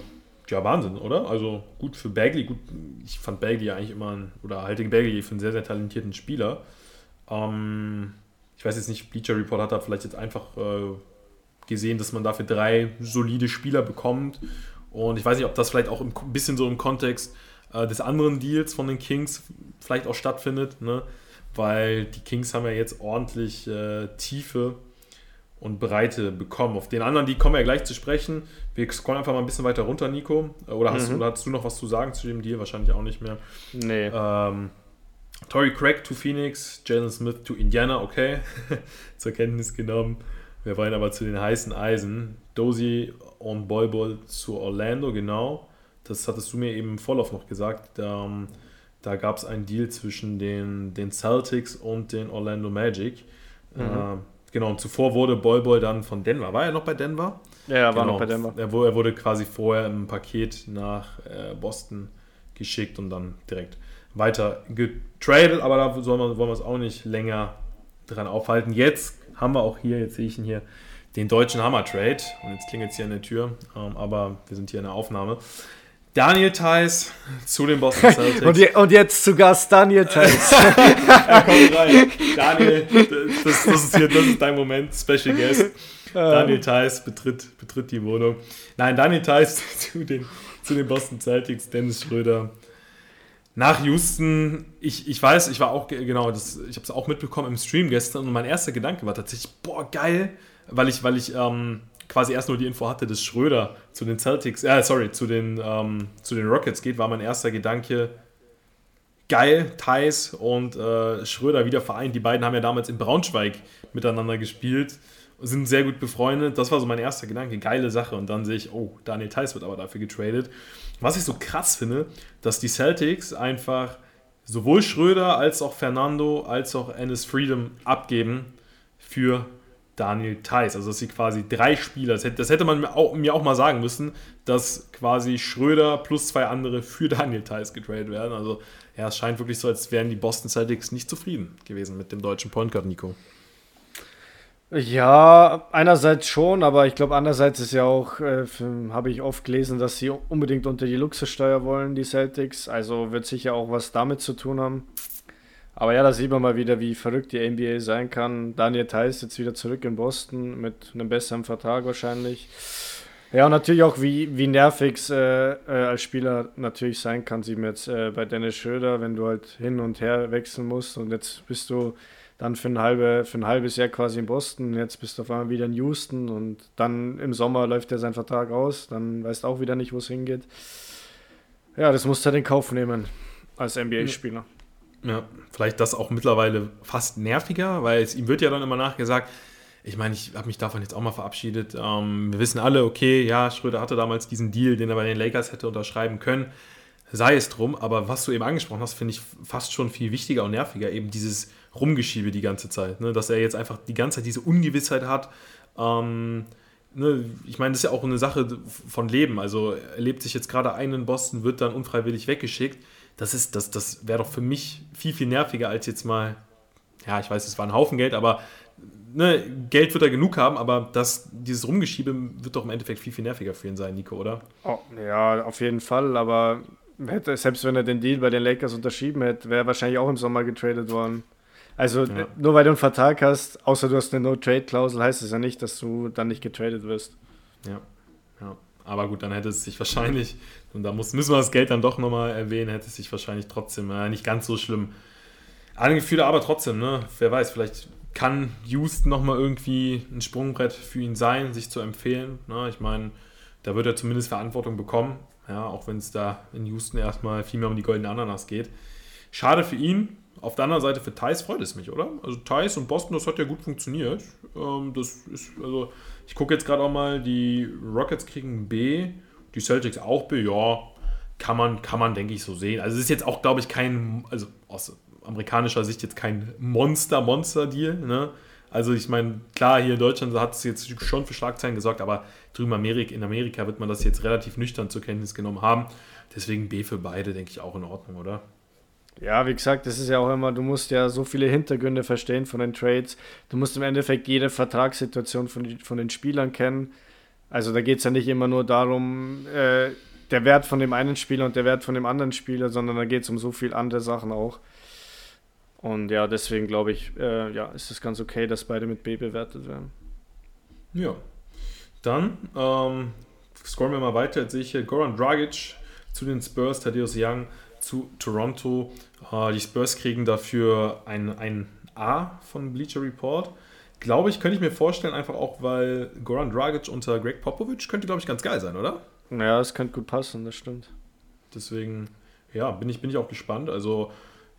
ja, Wahnsinn, oder? Also gut für Bagley. Gut, ich fand Bagley ja eigentlich immer, ein, oder halte Bagley für einen sehr, sehr talentierten Spieler. Ähm, ich weiß jetzt nicht, Bleacher Report hat da vielleicht jetzt einfach äh, gesehen, dass man dafür drei solide Spieler bekommt. Und ich weiß nicht, ob das vielleicht auch ein bisschen so im Kontext äh, des anderen Deals von den Kings vielleicht auch stattfindet, ne? weil die Kings haben ja jetzt ordentlich äh, Tiefe und Breite bekommen. Auf den anderen, die kommen wir ja gleich zu sprechen. Wir scrollen einfach mal ein bisschen weiter runter, Nico. Oder hast, mhm. oder hast du noch was zu sagen zu dem Deal? Wahrscheinlich auch nicht mehr. Nee. Ähm, Tory Craig to Phoenix, Jalen Smith to Indiana, okay, zur Kenntnis genommen. Wir wollen aber zu den heißen Eisen. Dozy und Boyball zu Orlando, genau. Das hattest du mir eben im Vorlauf noch gesagt. Da, ähm, da gab es einen Deal zwischen den, den Celtics und den Orlando Magic. Mhm. Äh, genau, und zuvor wurde Boyball dann von Denver. War er noch bei Denver? Ja, er war genau. noch bei Denver. Er, er wurde quasi vorher im Paket nach äh, Boston geschickt und dann direkt weiter getradet, aber da wollen wir, wollen wir uns auch nicht länger dran aufhalten. Jetzt haben wir auch hier, jetzt sehe ich ihn hier, den deutschen Hammer-Trade. Und jetzt klingelt es hier an der Tür, ähm, aber wir sind hier in der Aufnahme. Daniel Theiss zu den Boston Celtics. und, je, und, jetzt zu Gast Daniel Theiss. er kommt rein. Daniel, das, das, ist hier, das ist dein Moment, Special Guest. Daniel Theiss betritt, betritt die Wohnung. Nein, Daniel Theiss zu den, zu den Boston Celtics, Dennis Schröder nach Houston, ich, ich weiß, ich war auch, genau, das, ich habe es auch mitbekommen im Stream gestern und mein erster Gedanke war tatsächlich, boah, geil, weil ich, weil ich ähm, quasi erst nur die Info hatte, dass Schröder zu den Celtics, äh, sorry, zu den, ähm, zu den Rockets geht, war mein erster Gedanke, geil, Thais und äh, Schröder wieder vereint. Die beiden haben ja damals in Braunschweig miteinander gespielt, sind sehr gut befreundet. Das war so mein erster Gedanke, geile Sache. Und dann sehe ich, oh, Daniel Theiss wird aber dafür getradet. Was ich so krass finde, dass die Celtics einfach sowohl Schröder als auch Fernando als auch Ennis Freedom abgeben für Daniel Theiss. Also dass sie quasi drei Spieler, das hätte, man mir auch, mir auch, mal sagen müssen, dass quasi Schröder plus zwei andere für Daniel Theiss getradet werden. Also ja, es scheint wirklich so, als wären die Boston Celtics nicht zufrieden gewesen mit dem deutschen Point Guard Nico. Ja, einerseits schon, aber ich glaube, andererseits ist ja auch, äh, habe ich oft gelesen, dass sie unbedingt unter die Luxussteuer wollen, die Celtics. Also wird sicher auch was damit zu tun haben. Aber ja, da sieht man mal wieder, wie verrückt die NBA sein kann. Daniel Theiss jetzt wieder zurück in Boston mit einem besseren Vertrag wahrscheinlich. Ja, und natürlich auch, wie, wie nervig es äh, äh, als Spieler natürlich sein kann, sieht man jetzt äh, bei Dennis Schröder, wenn du halt hin und her wechseln musst und jetzt bist du dann für ein, halbe, für ein halbes Jahr quasi in Boston, jetzt bist du auf einmal wieder in Houston und dann im Sommer läuft ja sein Vertrag aus, dann weißt du auch wieder nicht, wo es hingeht. Ja, das musst du halt in Kauf nehmen als NBA-Spieler. Ja, vielleicht das auch mittlerweile fast nerviger, weil es, ihm wird ja dann immer nachgesagt, ich meine, ich habe mich davon jetzt auch mal verabschiedet. Ähm, wir wissen alle, okay, ja, Schröder hatte damals diesen Deal, den er bei den Lakers hätte unterschreiben können. Sei es drum, aber was du eben angesprochen hast, finde ich fast schon viel wichtiger und nerviger, eben dieses Rumgeschiebe die ganze Zeit. Ne? Dass er jetzt einfach die ganze Zeit diese Ungewissheit hat. Ähm, ne? Ich meine, das ist ja auch eine Sache von Leben. Also er lebt sich jetzt gerade ein in Boston, wird dann unfreiwillig weggeschickt das das, das wäre doch für mich viel, viel nerviger als jetzt mal, ja, ich weiß, es war ein Haufen Geld, aber ne, Geld wird er genug haben, aber das, dieses Rumgeschiebe wird doch im Endeffekt viel, viel nerviger für ihn sein, Nico, oder? Oh, ja, auf jeden Fall, aber hätte, selbst wenn er den Deal bei den Lakers unterschrieben hätte, wäre er wahrscheinlich auch im Sommer getradet worden. Also ja. nur weil du einen Vertrag hast, außer du hast eine No-Trade-Klausel, heißt es ja nicht, dass du dann nicht getradet wirst. Ja, ja. Aber gut, dann hätte es sich wahrscheinlich, und da muss, müssen wir das Geld dann doch nochmal erwähnen, hätte es sich wahrscheinlich trotzdem äh, nicht ganz so schlimm angefühlt, aber trotzdem, ne? Wer weiß, vielleicht kann Houston nochmal irgendwie ein Sprungbrett für ihn sein, sich zu empfehlen. Ne? Ich meine, da wird er zumindest Verantwortung bekommen, ja, auch wenn es da in Houston erstmal viel mehr um die goldene Ananas geht. Schade für ihn. Auf der anderen Seite für Thais freut es mich, oder? Also Thais und Boston, das hat ja gut funktioniert. Ähm, das ist, also ich gucke jetzt gerade auch mal, die Rockets kriegen B, die Celtics auch B, ja, kann man, kann man, denke ich, so sehen. Also es ist jetzt auch, glaube ich, kein, also aus amerikanischer Sicht jetzt kein Monster-Monster-Deal, ne? Also ich meine, klar, hier in Deutschland hat es jetzt schon für Schlagzeilen gesorgt, aber drüben Amerika, in Amerika wird man das jetzt relativ nüchtern zur Kenntnis genommen haben. Deswegen B für beide, denke ich, auch in Ordnung, oder? Ja, wie gesagt, das ist ja auch immer, du musst ja so viele Hintergründe verstehen von den Trades. Du musst im Endeffekt jede Vertragssituation von, von den Spielern kennen. Also da geht es ja nicht immer nur darum, äh, der Wert von dem einen Spieler und der Wert von dem anderen Spieler, sondern da geht es um so viele andere Sachen auch. Und ja, deswegen glaube ich, äh, ja, ist es ganz okay, dass beide mit B bewertet werden. Ja. Dann ähm, scrollen wir mal weiter. Jetzt sehe ich hier Goran Dragic zu den Spurs, Thaddeus Young zu Toronto. Äh, die Spurs kriegen dafür ein, ein A von Bleacher Report. Glaube ich, könnte ich mir vorstellen, einfach auch, weil Goran Dragic unter Greg Popovich könnte, glaube ich, ganz geil sein, oder? Ja, es könnte gut passen, das stimmt. Deswegen, ja, bin ich, bin ich auch gespannt. Also,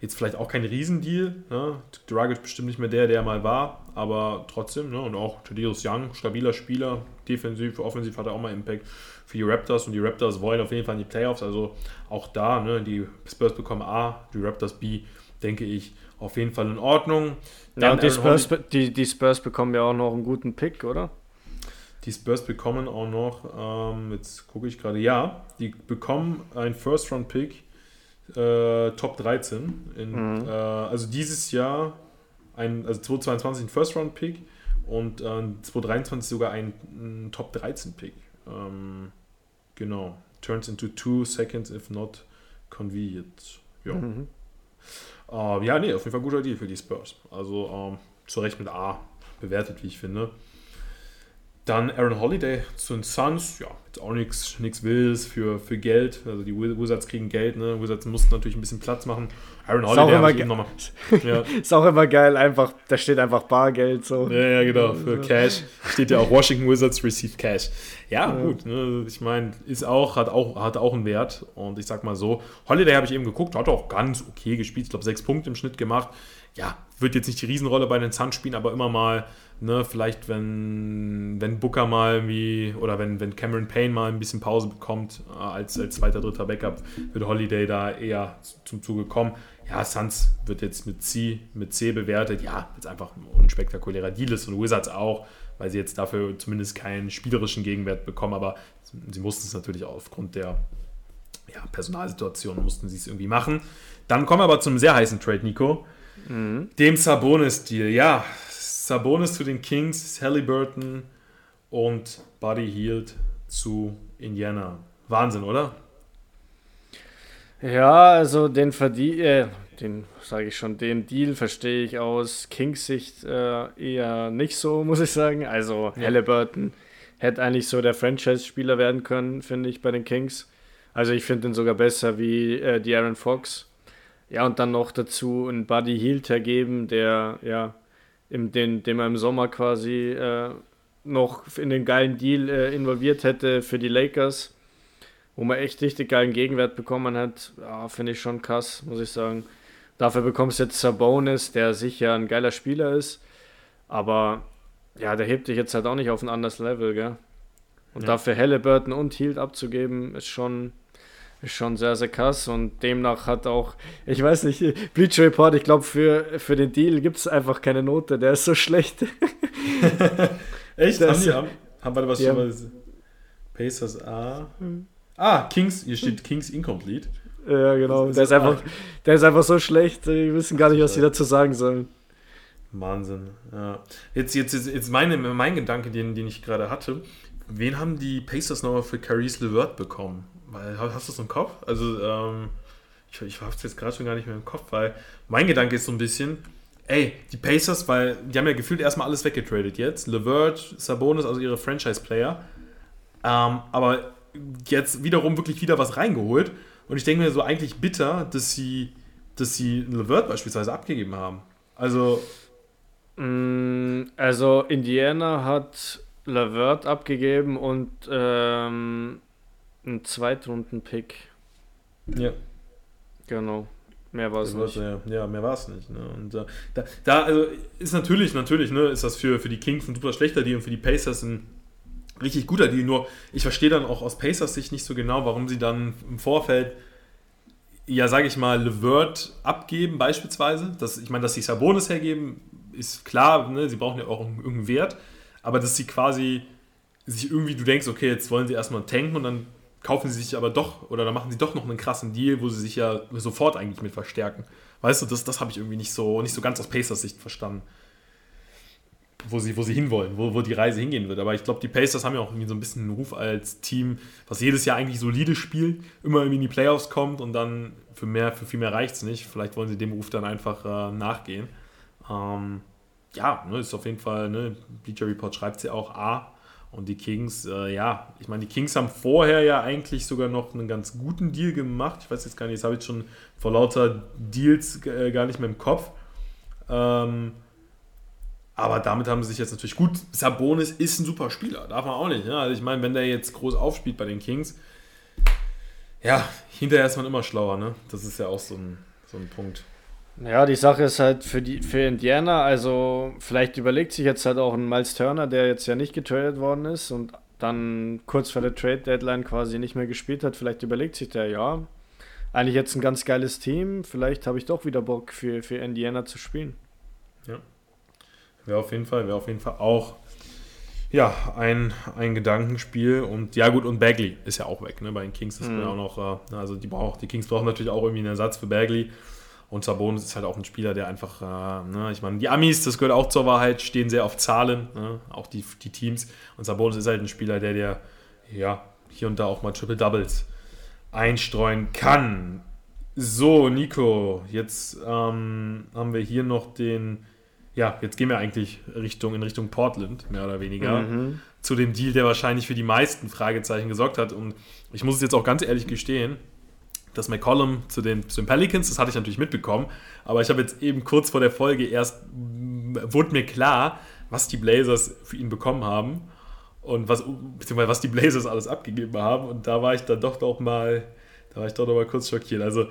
jetzt vielleicht auch kein Riesendeal. Ne? Dragic bestimmt nicht mehr der, der mal war, aber trotzdem. Ne? Und auch Thaddeus Young, stabiler Spieler, defensiv, offensiv hat er auch mal Impact für die Raptors und die Raptors wollen auf jeden Fall in die Playoffs. Also auch da, ne, die Spurs bekommen A, die Raptors B, denke ich, auf jeden Fall in Ordnung. ja, und die Spurs, die, die Spurs bekommen ja auch noch einen guten Pick, oder? Die Spurs bekommen auch noch, ähm, jetzt gucke ich gerade, ja, die bekommen einen First-Round-Pick, äh, Top 13. In, mhm. äh, also dieses Jahr, ein, also 2022 ein First-Round-Pick und äh, 2023 sogar ein, ein Top 13-Pick. Ähm, genau. Turns into two seconds if not convenient. Ja. Mhm. Uh, ja, nee, auf jeden Fall guter Deal für die Spurs. Also ähm, zu Recht mit A bewertet, wie ich finde. Dann Aaron Holiday zu den Suns, ja, jetzt auch nichts Wildes für, für Geld. Also die Wizards kriegen Geld, ne? Wizards mussten natürlich ein bisschen Platz machen. Aaron Holiday ist auch, nochmal, ja. ist auch immer geil, einfach, da steht einfach Bargeld so. Ja, ja, genau, für Cash. Steht ja auch Washington Wizards receive Cash. Ja, ja. gut, ne? ich meine, ist auch, hat auch, hat auch einen Wert. Und ich sag mal so, Holiday habe ich eben geguckt, hat auch ganz okay gespielt, ich glaube sechs Punkte im Schnitt gemacht. Ja, wird jetzt nicht die Riesenrolle bei den Suns spielen, aber immer mal Ne, vielleicht, wenn, wenn Booker mal wie, oder wenn, wenn Cameron Payne mal ein bisschen Pause bekommt, äh, als, als zweiter, dritter Backup, wird Holiday da eher zum Zuge kommen. Ja, Suns wird jetzt mit C, mit C bewertet. Ja, jetzt einfach ein unspektakulärer Deal ist und Wizards auch, weil sie jetzt dafür zumindest keinen spielerischen Gegenwert bekommen, aber sie mussten es natürlich auch aufgrund der ja, Personalsituation mussten sie es irgendwie machen. Dann kommen wir aber zum sehr heißen Trade, Nico. Mhm. Dem Sabonis-Deal. Ja, Sabonis zu den Kings, Halliburton und Buddy Hield zu Indiana. Wahnsinn, oder? Ja, also den Verdien, äh, den sage ich schon, den Deal verstehe ich aus Kings Sicht äh, eher nicht so, muss ich sagen. Also ja. Halliburton hätte eigentlich so der Franchise-Spieler werden können, finde ich, bei den Kings. Also ich finde ihn sogar besser wie äh, die Aaron Fox. Ja, und dann noch dazu einen Buddy Hield hergeben, der ja im, den, den man im Sommer quasi äh, noch in den geilen Deal äh, involviert hätte für die Lakers, wo man echt richtig geilen Gegenwert bekommen hat. Ja, Finde ich schon krass, muss ich sagen. Dafür bekommst du jetzt Sabonis, der sicher ein geiler Spieler ist, aber ja, der hebt dich jetzt halt auch nicht auf ein anderes Level, gell? Und ja. dafür Halliburton und Hield abzugeben, ist schon, schon sehr, sehr krass. Und demnach hat auch, ich weiß nicht, Bleach Report, ich glaube, für, für den Deal gibt es einfach keine Note. Der ist so schlecht. Echt? Das, haben, die, haben, haben wir was schon mal. Pacers A. Ah, Kings, hier steht Kings Incomplete. Ja, genau. Der ist, einfach, der ist einfach so schlecht, die wissen gar nicht, was sie dazu sagen sollen. Wahnsinn. Ja. Jetzt, jetzt, jetzt, jetzt meine, mein Gedanke, den, den ich gerade hatte. Wen haben die Pacers nochmal für Caris LeVert bekommen? Weil, hast du das im Kopf? Also, ähm, ich, ich habe es jetzt gerade schon gar nicht mehr im Kopf, weil mein Gedanke ist so ein bisschen, ey, die Pacers, weil die haben ja gefühlt erstmal alles weggetradet jetzt. LeVert, Sabonis, also ihre Franchise-Player. Ähm, aber jetzt wiederum wirklich wieder was reingeholt. Und ich denke mir so eigentlich bitter, dass sie, dass sie LeVert beispielsweise abgegeben haben. Also. Mm, also Indiana hat LeVert abgegeben und ähm, ein Zweitrunden-Pick. Ja. Genau. Mehr war es nicht. Ja, ja, mehr war es nicht. Ne? Und äh, da, da also ist natürlich, natürlich, ne, ist das für, für die Kings ein super schlechter Deal und für die Pacers ein richtig guter Deal. Nur ich verstehe dann auch aus Pacers Sicht nicht so genau, warum sie dann im Vorfeld, ja, sage ich mal, LeVert abgeben, beispielsweise. Das, ich meine, dass sie Sabonis hergeben, ist klar, ne? sie brauchen ja auch irgendeinen Wert. Aber dass sie quasi sich irgendwie, du denkst, okay, jetzt wollen sie erstmal tanken und dann kaufen sie sich aber doch oder dann machen sie doch noch einen krassen Deal, wo sie sich ja sofort eigentlich mit verstärken. Weißt du, das, das habe ich irgendwie nicht so, nicht so ganz aus Pacers Sicht verstanden. Wo sie, wo sie hinwollen, wo, wo die Reise hingehen wird. Aber ich glaube, die Pacers haben ja auch irgendwie so ein bisschen einen Ruf als Team, was jedes Jahr eigentlich solide spielt, immer irgendwie in die Playoffs kommt und dann für mehr, für viel mehr reicht es nicht. Vielleicht wollen sie dem Ruf dann einfach äh, nachgehen. Ähm, ja, ne, ist auf jeden Fall, ne, Bleacher Report schreibt sie ja auch A, und die Kings, äh, ja, ich meine, die Kings haben vorher ja eigentlich sogar noch einen ganz guten Deal gemacht. Ich weiß jetzt gar nicht, das habe ich schon vor lauter Deals äh, gar nicht mehr im Kopf. Ähm, aber damit haben sie sich jetzt natürlich gut. Sabonis ist ein super Spieler, darf man auch nicht. Ne? Also ich meine, wenn der jetzt groß aufspielt bei den Kings, ja, hinterher ist man immer schlauer, ne? Das ist ja auch so ein, so ein Punkt. Ja, die Sache ist halt für, die, für Indiana, also vielleicht überlegt sich jetzt halt auch ein Miles Turner, der jetzt ja nicht getradet worden ist und dann kurz vor der Trade Deadline quasi nicht mehr gespielt hat. Vielleicht überlegt sich der, ja, eigentlich jetzt ein ganz geiles Team, vielleicht habe ich doch wieder Bock für, für Indiana zu spielen. Ja. Wäre auf jeden Fall, wäre auf jeden Fall auch ja, ein, ein Gedankenspiel. Und ja, gut, und Bagley ist ja auch weg. Ne? Bei den Kings ist mhm. auch noch, äh, also die, braucht, die Kings brauchen natürlich auch irgendwie einen Ersatz für Bagley. Und Sabonis ist halt auch ein Spieler, der einfach, äh, ne, ich meine, die Amis, das gehört auch zur Wahrheit, stehen sehr auf Zahlen, ne, auch die, die Teams. Und Sabonis ist halt ein Spieler, der dir, ja, hier und da auch mal Triple Doubles einstreuen kann. So, Nico, jetzt ähm, haben wir hier noch den, ja, jetzt gehen wir eigentlich Richtung, in Richtung Portland, mehr oder weniger, mhm. zu dem Deal, der wahrscheinlich für die meisten Fragezeichen gesorgt hat. Und ich muss es jetzt auch ganz ehrlich gestehen, das McCollum zu den, zu den Pelicans, das hatte ich natürlich mitbekommen, aber ich habe jetzt eben kurz vor der Folge erst, wurde mir klar, was die Blazers für ihn bekommen haben und was, beziehungsweise was die Blazers alles abgegeben haben und da war ich dann doch doch mal, da war ich doch noch mal kurz schockiert. Also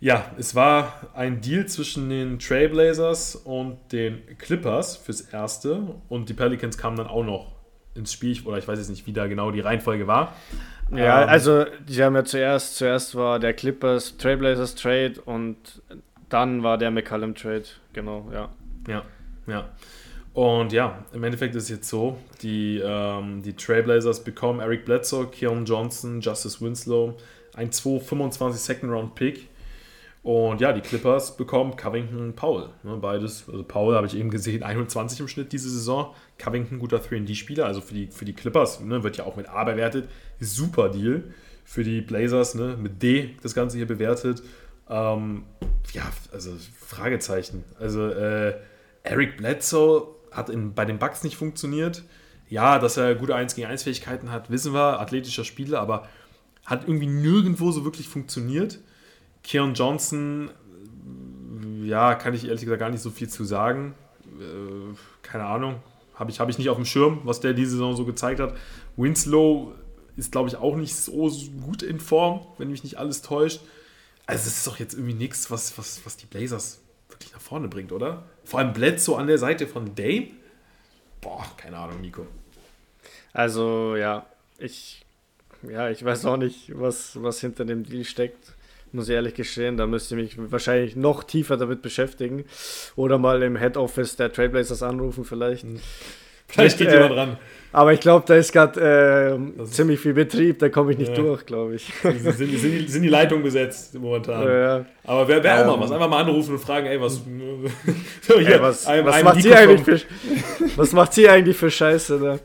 Ja, es war ein Deal zwischen den Trailblazers und den Clippers fürs Erste und die Pelicans kamen dann auch noch ins Spiel, oder ich weiß jetzt nicht, wie da genau die Reihenfolge war. Ja, ähm, also die haben ja zuerst, zuerst war der Clippers Trailblazers Trade und dann war der McCallum Trade, genau, ja. Ja, ja. Und ja, im Endeffekt ist es jetzt so, die, ähm, die Trailblazers bekommen Eric Bledsoe, Keon Johnson, Justice Winslow, ein 225 Second Round Pick und ja, die Clippers bekommen Covington Paul. Ne, beides, also Paul habe ich eben gesehen, 21 im Schnitt diese Saison. Covington guter 3D-Spieler, also für die, für die Clippers, ne, wird ja auch mit A bewertet. Super Deal. Für die Blazers ne, mit D das Ganze hier bewertet. Ähm, ja, also Fragezeichen. Also äh, Eric Bledsoe hat in, bei den Bucks nicht funktioniert. Ja, dass er gute 1 gegen 1 Fähigkeiten hat, wissen wir, athletischer Spieler, aber hat irgendwie nirgendwo so wirklich funktioniert. Keon Johnson, ja, kann ich ehrlich gesagt gar nicht so viel zu sagen. Äh, keine Ahnung. Habe ich, hab ich nicht auf dem Schirm, was der diese Saison so gezeigt hat. Winslow ist, glaube ich, auch nicht so gut in Form, wenn mich nicht alles täuscht. Also, es ist doch jetzt irgendwie nichts, was, was, was die Blazers wirklich nach vorne bringt, oder? Vor allem Bledsoe an der Seite von Dame. Boah, keine Ahnung, Nico. Also, ja, ich, ja, ich weiß auch nicht, was, was hinter dem Deal steckt muss ich ehrlich gestehen. Da müsste ich mich wahrscheinlich noch tiefer damit beschäftigen. Oder mal im Head Office der Trailblazers anrufen, vielleicht. Hm. Vielleicht geht äh, jemand ran. Aber ich glaube, da ist gerade äh, ziemlich viel Betrieb, da komme ich nicht ja. durch, glaube ich. Sind, sind, sind, die, sind, die, Leitungen besetzt momentan. Ja. Aber wer, wer ähm, auch mal was, einfach mal anrufen und fragen, ey, was, so, hier, ey, was, macht sie eigentlich für, was macht sie eigentlich für Scheiße? Ne?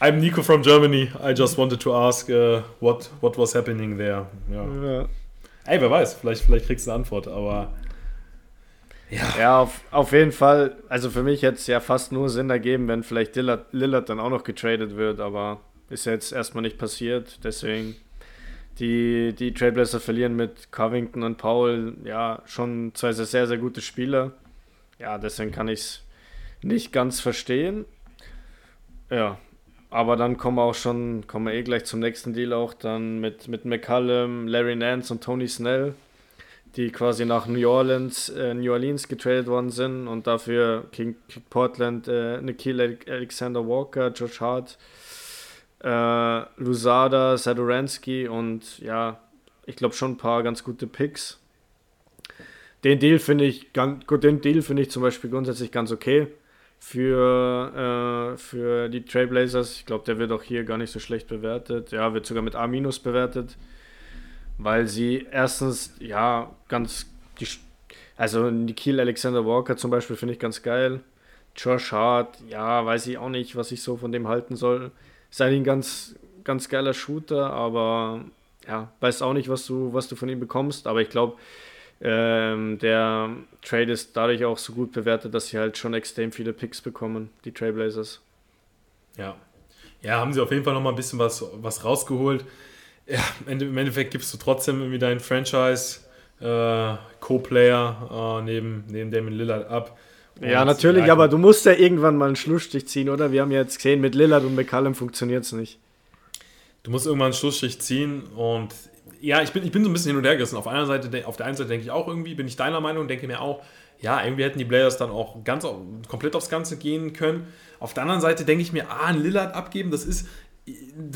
I'm Nico from Germany. I just wanted to ask uh, what, what was happening there. Ja. ja. Ey, wer weiß, vielleicht, vielleicht kriegst du eine Antwort, aber. Ja, ja auf, auf jeden Fall. Also für mich hätte es ja fast nur Sinn ergeben, wenn vielleicht Lillard, Lillard dann auch noch getradet wird, aber ist jetzt erstmal nicht passiert. Deswegen die, die Trailblazer verlieren mit Covington und Paul, ja, schon zwei sehr, sehr gute Spieler. Ja, deswegen kann ich es nicht ganz verstehen. Ja, aber dann kommen wir auch schon, kommen wir eh gleich zum nächsten Deal auch dann mit, mit McCallum, Larry Nance und Tony Snell, die quasi nach New Orleans, äh, New Orleans getradet worden sind und dafür King, King Portland, äh, Nikhil Alexander Walker, Josh Hart, äh, Lusada, Saduransky und ja, ich glaube schon ein paar ganz gute Picks. Den Deal finde ich, den Deal finde ich zum Beispiel grundsätzlich ganz okay für, äh, für die Trailblazers. Ich glaube, der wird auch hier gar nicht so schlecht bewertet. Ja, wird sogar mit A- bewertet, weil sie erstens, ja, ganz, die, also Nikhil Alexander Walker zum Beispiel finde ich ganz geil. Josh Hart, ja, weiß ich auch nicht, was ich so von dem halten soll. Ist eigentlich ein ganz, ganz geiler Shooter, aber ja, weiß auch nicht, was du, was du von ihm bekommst. Aber ich glaube, ähm, der Trade ist dadurch auch so gut bewertet, dass sie halt schon extrem viele Picks bekommen, die Trailblazers. Ja. Ja, haben sie auf jeden Fall nochmal ein bisschen was, was rausgeholt. Ja, im Endeffekt gibst du trotzdem irgendwie deinen Franchise äh, Co-Player äh, neben, neben Damon Lillard ab. Ja, natürlich, aber du musst ja irgendwann mal einen Schlussstrich ziehen, oder? Wir haben ja jetzt gesehen, mit Lillard und McCallum funktioniert es nicht. Du musst irgendwann einen Schlussstrich ziehen und ja, ich bin, ich bin so ein bisschen hin und her gerissen. Auf, einer Seite, auf der einen Seite denke ich auch irgendwie, bin ich deiner Meinung, denke mir auch, ja, irgendwie hätten die Blazers dann auch ganz komplett aufs Ganze gehen können. Auf der anderen Seite denke ich mir, ah, ein Lillard abgeben, das ist,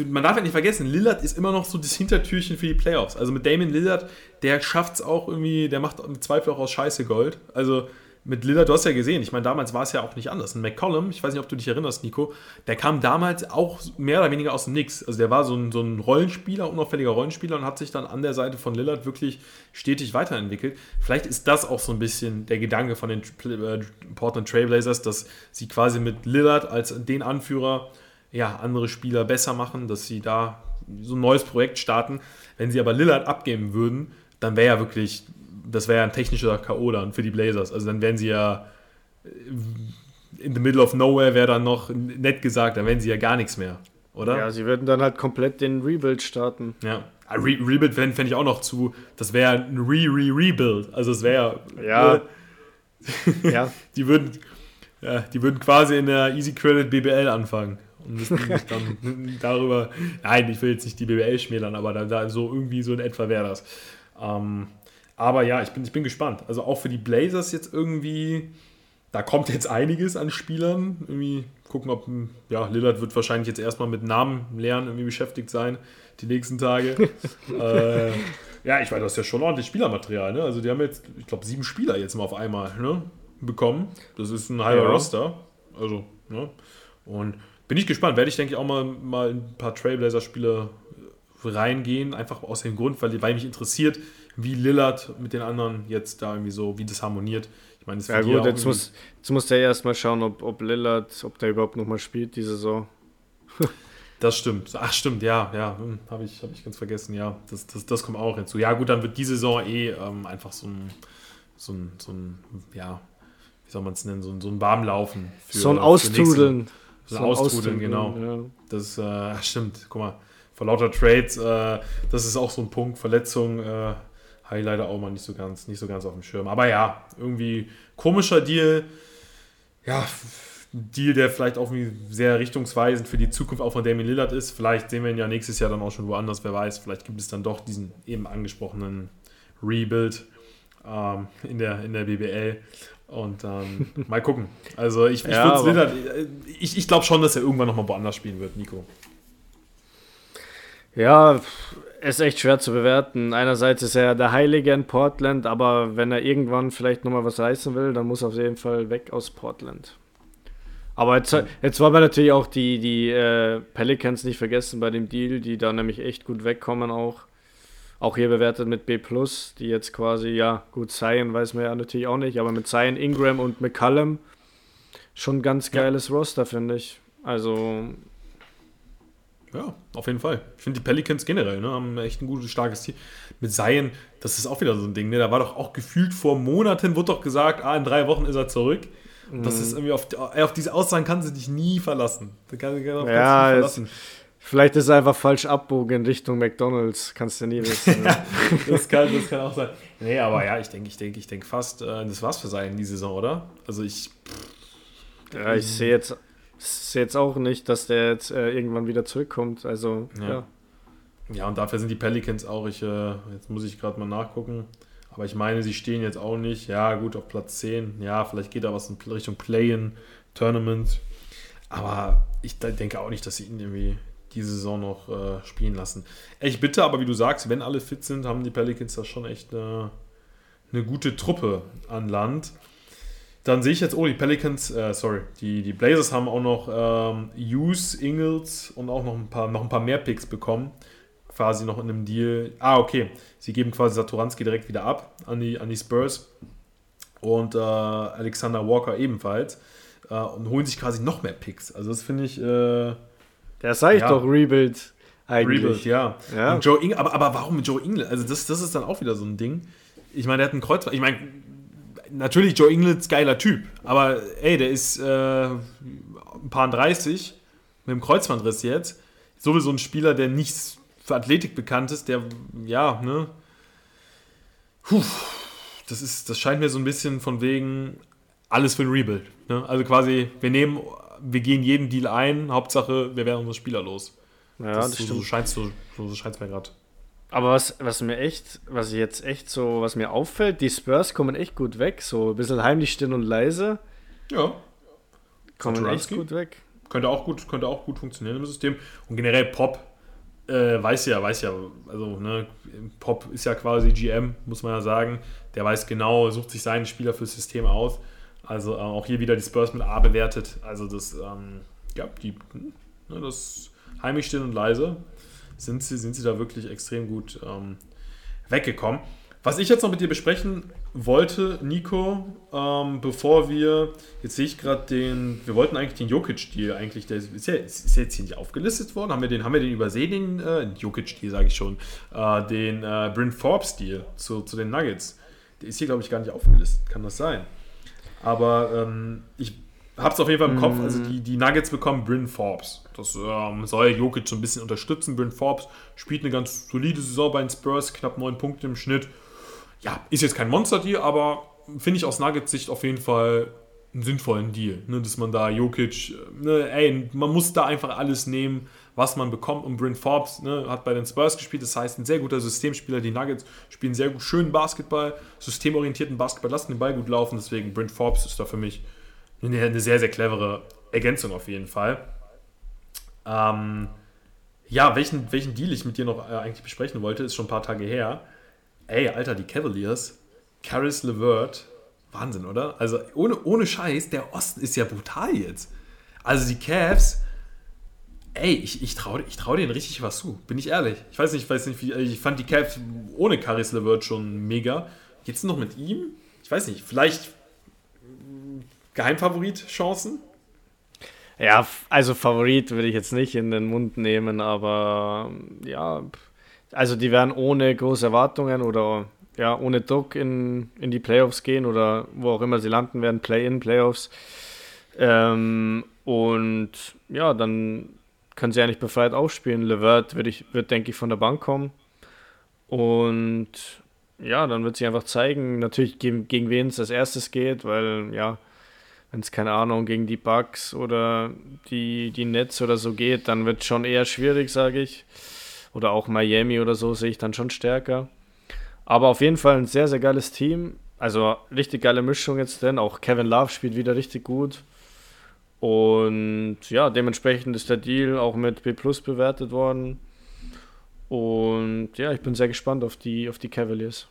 man darf ja nicht vergessen, Lillard ist immer noch so das Hintertürchen für die Playoffs. Also mit Damon Lillard, der schafft es auch irgendwie, der macht im Zweifel auch aus Scheiße Gold. Also mit Lillard, du hast ja gesehen, ich meine, damals war es ja auch nicht anders. Ein McCollum, ich weiß nicht, ob du dich erinnerst, Nico, der kam damals auch mehr oder weniger aus dem Nix. Also der war so ein, so ein Rollenspieler, unauffälliger Rollenspieler und hat sich dann an der Seite von Lillard wirklich stetig weiterentwickelt. Vielleicht ist das auch so ein bisschen der Gedanke von den äh, Portland Trailblazers, dass sie quasi mit Lillard als den Anführer ja, andere Spieler besser machen, dass sie da so ein neues Projekt starten. Wenn sie aber Lillard abgeben würden, dann wäre ja wirklich das wäre ja ein technischer K.O. dann für die Blazers. Also dann wären sie ja äh, in the middle of nowhere, wäre dann noch nett gesagt, dann wären sie ja gar nichts mehr, oder? Ja, sie würden dann halt komplett den Rebuild starten. Ja. Ah, Re Rebuild fände ich auch noch zu, das wäre ein Re-Re-Rebuild. Also es wäre. Ja. Ja. die würden. Ja, die würden quasi in der Easy Credit BBL anfangen. Und müssten dann darüber. Nein, ich will jetzt nicht die BBL schmälern, aber da, da so irgendwie so in etwa wäre das. Ähm, Aber ja, ich bin, ich bin gespannt. Also auch für die Blazers jetzt irgendwie, da kommt jetzt einiges an Spielern. Irgendwie gucken, ob, ja, Lillard wird wahrscheinlich jetzt erstmal mit Namen lernen irgendwie beschäftigt sein, die nächsten Tage. äh, ja, ich weiß, das ist ja schon ordentlich Spielermaterial, ne? Also die haben jetzt, ich glaube, sieben Spieler jetzt mal auf einmal, ne? Bekommen. Das ist ein halber ja. Roster. Also, ne? Und bin ich gespannt. Werde ich, denke ich, auch mal, mal ein paar Trailblazer-Spiele reingehen, einfach aus dem Grund, weil, weil mich interessiert, wie Lillard mit den anderen jetzt da irgendwie so, wie das harmoniert. Ich meine, das ja gut, jetzt muss, jetzt muss der erstmal schauen, ob, ob Lillard, ob der überhaupt nochmal spielt diese Saison. das stimmt. Ach, stimmt, ja, ja, hm, habe ich, hab ich ganz vergessen, ja. Das, das, das kommt auch hinzu. Ja, gut, dann wird diese Saison eh ähm, einfach so ein, so ein, so ein, ja, wie soll man es nennen, so ein, so ein Warmlaufen. Für, so ein Austrudeln. So ein Austrudeln, genau. Ja. Das äh, stimmt, guck mal vor lauter Trades, äh, das ist auch so ein Punkt, Verletzung, äh, habe ich leider auch mal nicht so ganz, nicht so ganz auf dem Schirm. Aber ja, irgendwie komischer Deal. Ja, Deal, der vielleicht auch sehr richtungsweisend für die Zukunft auch von Damien Lillard ist. Vielleicht sehen wir ihn ja nächstes Jahr dann auch schon woanders, wer weiß. Vielleicht gibt es dann doch diesen eben angesprochenen Rebuild ähm, in, der, in der BBL. Und ähm, mal gucken. Also ich, ich, ja, ich, ich glaube schon, dass er irgendwann nochmal woanders spielen wird, Nico. Ja, ist echt schwer zu bewerten. Einerseits ist er der Heilige in Portland, aber wenn er irgendwann vielleicht nochmal was reißen will, dann muss er auf jeden Fall weg aus Portland. Aber jetzt, jetzt wollen wir natürlich auch die, die äh, Pelicans nicht vergessen bei dem Deal, die da nämlich echt gut wegkommen auch. Auch hier bewertet mit B+, die jetzt quasi, ja, gut, Zion weiß man ja natürlich auch nicht, aber mit Zion, Ingram und McCallum schon ganz geiles ja. Roster, finde ich. Also ja, auf jeden Fall. Ich finde die Pelicans generell ne, haben echt ein gutes, starkes Team. Mit Zion, das ist auch wieder so ein Ding. Ne? Da war doch auch gefühlt vor Monaten, wurde doch gesagt, ah, in drei Wochen ist er zurück. Mhm. Das ist irgendwie auf, auf diese Aussagen kannst du dich nie verlassen. Da kann, kann ja, verlassen. Vielleicht ist er einfach falsch abbogen in Richtung McDonalds. Kannst du nie wissen. Ne? das, kann, das kann auch sein. Nee, aber ja, ich denke, ich denke, ich denke fast, äh, das war's für Zion die Saison, oder? Also ich. Ja, ich sehe jetzt ist jetzt auch nicht, dass der jetzt äh, irgendwann wieder zurückkommt. Also, ja. ja. ja. und dafür sind die Pelicans auch, ich, äh, jetzt muss ich gerade mal nachgucken, aber ich meine, sie stehen jetzt auch nicht, ja, gut, auf Platz 10. Ja, vielleicht geht da was in Richtung Play-In, Tournament. Aber ich denke auch nicht, dass sie ihn irgendwie diese Saison noch äh, spielen lassen. Ich bitte, aber wie du sagst, wenn alle fit sind, haben die Pelicans da schon echt eine, eine gute Truppe an Land. Dann sehe ich jetzt, oh, die Pelicans, äh, sorry, die, die Blazers haben auch noch ähm, Hughes, Ingles und auch noch ein, paar, noch ein paar mehr Picks bekommen. Quasi noch in einem Deal. Ah, okay. Sie geben quasi Saturanski direkt wieder ab an die, an die Spurs. Und äh, Alexander Walker ebenfalls. Äh, und holen sich quasi noch mehr Picks. Also, das finde ich. Das sage ich ja. doch, Rebuild. Eigentlich. Rebuild, ja. ja. Und Joe Ing aber, aber warum mit Joe Ingles? Also, das, das ist dann auch wieder so ein Ding. Ich meine, der hat einen Kreuz. Ich meine, natürlich Joe Ingles geiler Typ, aber ey, der ist äh, ein paar 30 mit dem Kreuzbandriss jetzt. Sowieso ein Spieler, der nicht für Athletik bekannt ist, der, ja, ne. Puh, das, ist, das scheint mir so ein bisschen von wegen alles für ein Rebuild. Ne? Also quasi, wir nehmen, wir gehen jeden Deal ein, Hauptsache, wir werden unsere Spieler los. Ja, das, das so, so scheint es so, so mir gerade. Aber was, was mir echt, was jetzt echt so, was mir auffällt, die Spurs kommen echt gut weg. So ein bisschen heimlich still und leise. Ja. Kommen echt gut weg. Könnte auch gut, könnte auch gut funktionieren im System. Und generell Pop äh, weiß ja, weiß ja, also ne, Pop ist ja quasi GM, muss man ja sagen. Der weiß genau, sucht sich seinen Spieler fürs System aus. Also äh, auch hier wieder die Spurs mit A bewertet. Also das, ähm, ja, die, ne, das heimisch still und leise sind sie, sind sie da wirklich extrem gut ähm, weggekommen. Was ich jetzt noch mit dir besprechen wollte, Nico, ähm, bevor wir, jetzt sehe ich gerade den, wir wollten eigentlich den Jokic-Deal eigentlich, der ist ja, ist jetzt hier nicht aufgelistet worden, haben wir den, haben wir den übersehen, den äh, Jokic-Deal sage ich schon, äh, den äh, Bryn Forbes-Deal zu, zu den Nuggets. Der ist hier, glaube ich, gar nicht aufgelistet, kann das sein? Aber ähm, ich hab's auf jeden Fall im Kopf. Also die, die Nuggets bekommen Bryn Forbes. Das ähm, soll Jokic so ein bisschen unterstützen. Bryn Forbes spielt eine ganz solide Saison bei den Spurs, knapp 9 Punkte im Schnitt. Ja, ist jetzt kein Monster-Deal, aber finde ich aus Nuggets Sicht auf jeden Fall einen sinnvollen Deal. Ne? Dass man da Jokic, ne, ey, man muss da einfach alles nehmen, was man bekommt. Und Bryn Forbes ne, hat bei den Spurs gespielt, das heißt, ein sehr guter Systemspieler. Die Nuggets spielen sehr gut, schönen Basketball, systemorientierten Basketball, lassen den Ball gut laufen. Deswegen Bryn Forbes ist da für mich eine, eine sehr, sehr clevere Ergänzung auf jeden Fall. Ähm, ja, welchen, welchen Deal ich mit dir noch äh, eigentlich besprechen wollte, ist schon ein paar Tage her. Ey, Alter, die Cavaliers, Caris LeVert, Wahnsinn, oder? Also ohne, ohne Scheiß, der Osten ist ja brutal jetzt. Also die Cavs ey, ich, ich traue ich trau denen richtig was zu, bin ich ehrlich. Ich weiß nicht, ich weiß nicht, wie, ich fand die Cavs ohne Caris LeVert schon mega. Jetzt noch mit ihm? Ich weiß nicht, vielleicht Geheimfavorit-Chancen? Ja, also Favorit würde ich jetzt nicht in den Mund nehmen, aber ja, also die werden ohne große Erwartungen oder ja, ohne Druck in, in die Playoffs gehen oder wo auch immer sie landen werden, Play-in, Playoffs. Ähm, und ja, dann können sie eigentlich befreit aufspielen. Levert wird, ich, wird, denke ich, von der Bank kommen. Und ja, dann wird sie einfach zeigen, natürlich gegen, gegen wen es als erstes geht, weil ja, wenn es keine Ahnung gegen die Bugs oder die, die Nets oder so geht, dann wird es schon eher schwierig, sage ich. Oder auch Miami oder so sehe ich dann schon stärker. Aber auf jeden Fall ein sehr, sehr geiles Team. Also richtig geile Mischung jetzt denn. Auch Kevin Love spielt wieder richtig gut. Und ja, dementsprechend ist der Deal auch mit B Plus bewertet worden. Und ja, ich bin sehr gespannt auf die, auf die Cavaliers.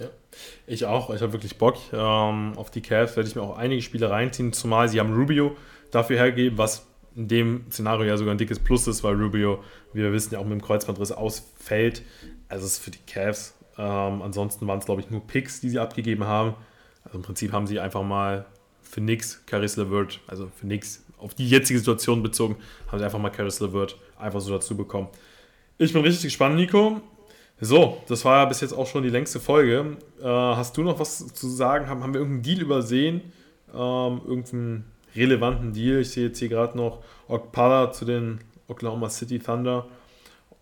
Ja, ich auch. Ich habe wirklich Bock ähm, auf die Cavs. Werde ich mir auch einige Spiele reinziehen, zumal sie haben Rubio dafür hergegeben, was in dem Szenario ja sogar ein dickes Plus ist, weil Rubio, wie wir wissen, ja auch mit dem Kreuzbandriss ausfällt. Also es ist für die Cavs. Ähm, ansonsten waren es, glaube ich, nur Picks, die sie abgegeben haben. Also im Prinzip haben sie einfach mal für nix Caris LeVert, also für nix, auf die jetzige Situation bezogen, haben sie einfach mal Caris LeVert einfach so dazu bekommen. Ich bin richtig gespannt, Nico. So, das war ja bis jetzt auch schon die längste Folge. Äh, hast du noch was zu sagen? Haben, haben wir irgendeinen Deal übersehen? Ähm, irgendeinen relevanten Deal? Ich sehe jetzt hier gerade noch Okpala zu den Oklahoma City Thunder.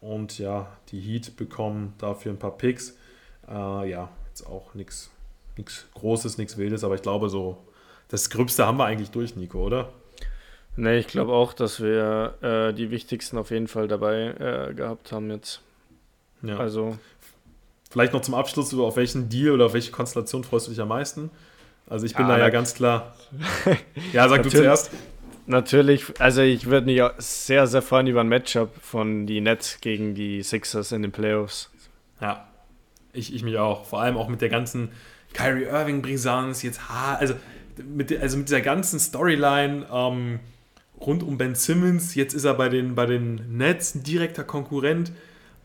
Und ja, die Heat bekommen dafür ein paar Picks. Äh, ja, jetzt auch nichts Großes, nichts Wildes, aber ich glaube, so das Gröbste haben wir eigentlich durch, Nico, oder? Ne, ich glaube auch, dass wir äh, die wichtigsten auf jeden Fall dabei äh, gehabt haben jetzt. Ja. Also. Vielleicht noch zum Abschluss, auf welchen Deal oder auf welche Konstellation freust du dich am meisten? Also ich bin ja, da ja ganz klar. ja, sag du zuerst. Natürlich, also ich würde mich sehr, sehr freuen über ein Matchup von die Nets gegen die Sixers in den Playoffs. Ja, ich, ich mich auch. Vor allem auch mit der ganzen Kyrie Irving-Brisanz jetzt. Also mit, also mit dieser ganzen Storyline ähm, rund um Ben Simmons, jetzt ist er bei den, bei den Nets ein direkter Konkurrent.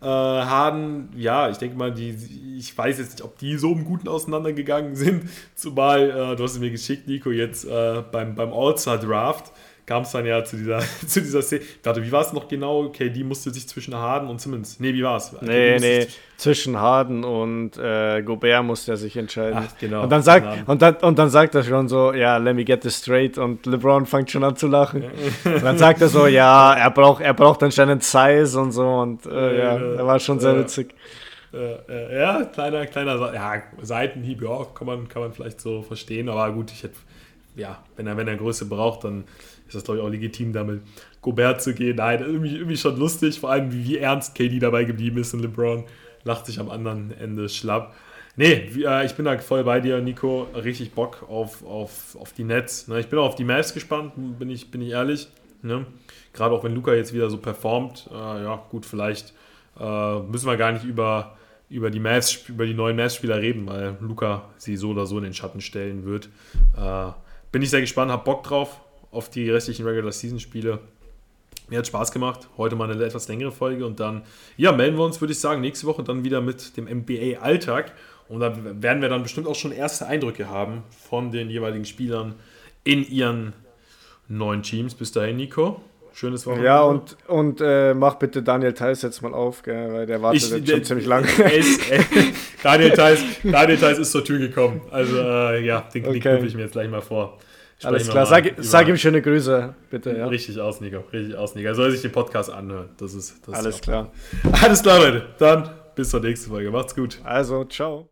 Äh, Harden, ja, ich denke mal, die, ich weiß jetzt nicht, ob die so im Guten auseinandergegangen sind, zumal, äh, du hast es mir geschickt, Nico, jetzt äh, beim, beim All-Star-Draft kam es dann ja zu dieser, zu dieser Szene. Warte, wie war es noch genau? KD musste sich zwischen Harden und Simmons. Nee, wie war es? Nee, nee, zwischen Harden und äh, Gobert musste er sich entscheiden. Ach, genau. Und dann, sagt, und, dann, und dann sagt er schon so, ja, let me get this straight. Und LeBron fängt schon an zu lachen. und dann sagt er so, ja, er braucht, er braucht anscheinend Size und so. Und äh, ja, er war schon sehr witzig. Äh, ja, kleiner, kleiner ja, Seitenhieb, ja, kann man, kann man vielleicht so verstehen. Aber gut, ich hätte, ja, wenn er, wenn er Größe braucht, dann ist das, glaube ich, auch legitim, damit Gobert zu gehen. Nein, irgendwie, irgendwie schon lustig, vor allem wie, wie ernst KD dabei geblieben ist und LeBron lacht sich am anderen Ende schlapp. Nee, äh, ich bin da voll bei dir, Nico. Richtig Bock auf, auf, auf die Nets. Ne? Ich bin auch auf die Mavs gespannt, bin ich, bin ich ehrlich. Ne? Gerade auch wenn Luca jetzt wieder so performt. Äh, ja, gut, vielleicht äh, müssen wir gar nicht über, über die Mavs, über die neuen Mavs-Spieler reden, weil Luca sie so oder so in den Schatten stellen wird. Bin ich sehr gespannt, hab Bock drauf auf die restlichen Regular Season Spiele. Mir hat Spaß gemacht. Heute mal eine etwas längere Folge und dann, ja, melden wir uns, würde ich sagen, nächste Woche dann wieder mit dem NBA-Alltag. Und da werden wir dann bestimmt auch schon erste Eindrücke haben von den jeweiligen Spielern in ihren neuen Teams. Bis dahin, Nico. Schönes Wochenende. Ja, und, und äh, mach bitte Daniel Theiss jetzt mal auf, gell, weil der wartet ich, jetzt schon ziemlich lang. Daniel, Theiss, Daniel Theiss ist zur Tür gekommen. Also, äh, ja, den, okay. den ich mir jetzt gleich mal vor. Alles klar, sag, sag, ihm schöne Grüße, bitte. Ja. Richtig aus, Nico. Richtig aus, Nico. Er soll sich den Podcast anhören. Das ist, das Alles ist klar. Alles klar, Leute. Dann bis zur nächsten Folge. Macht's gut. Also, ciao.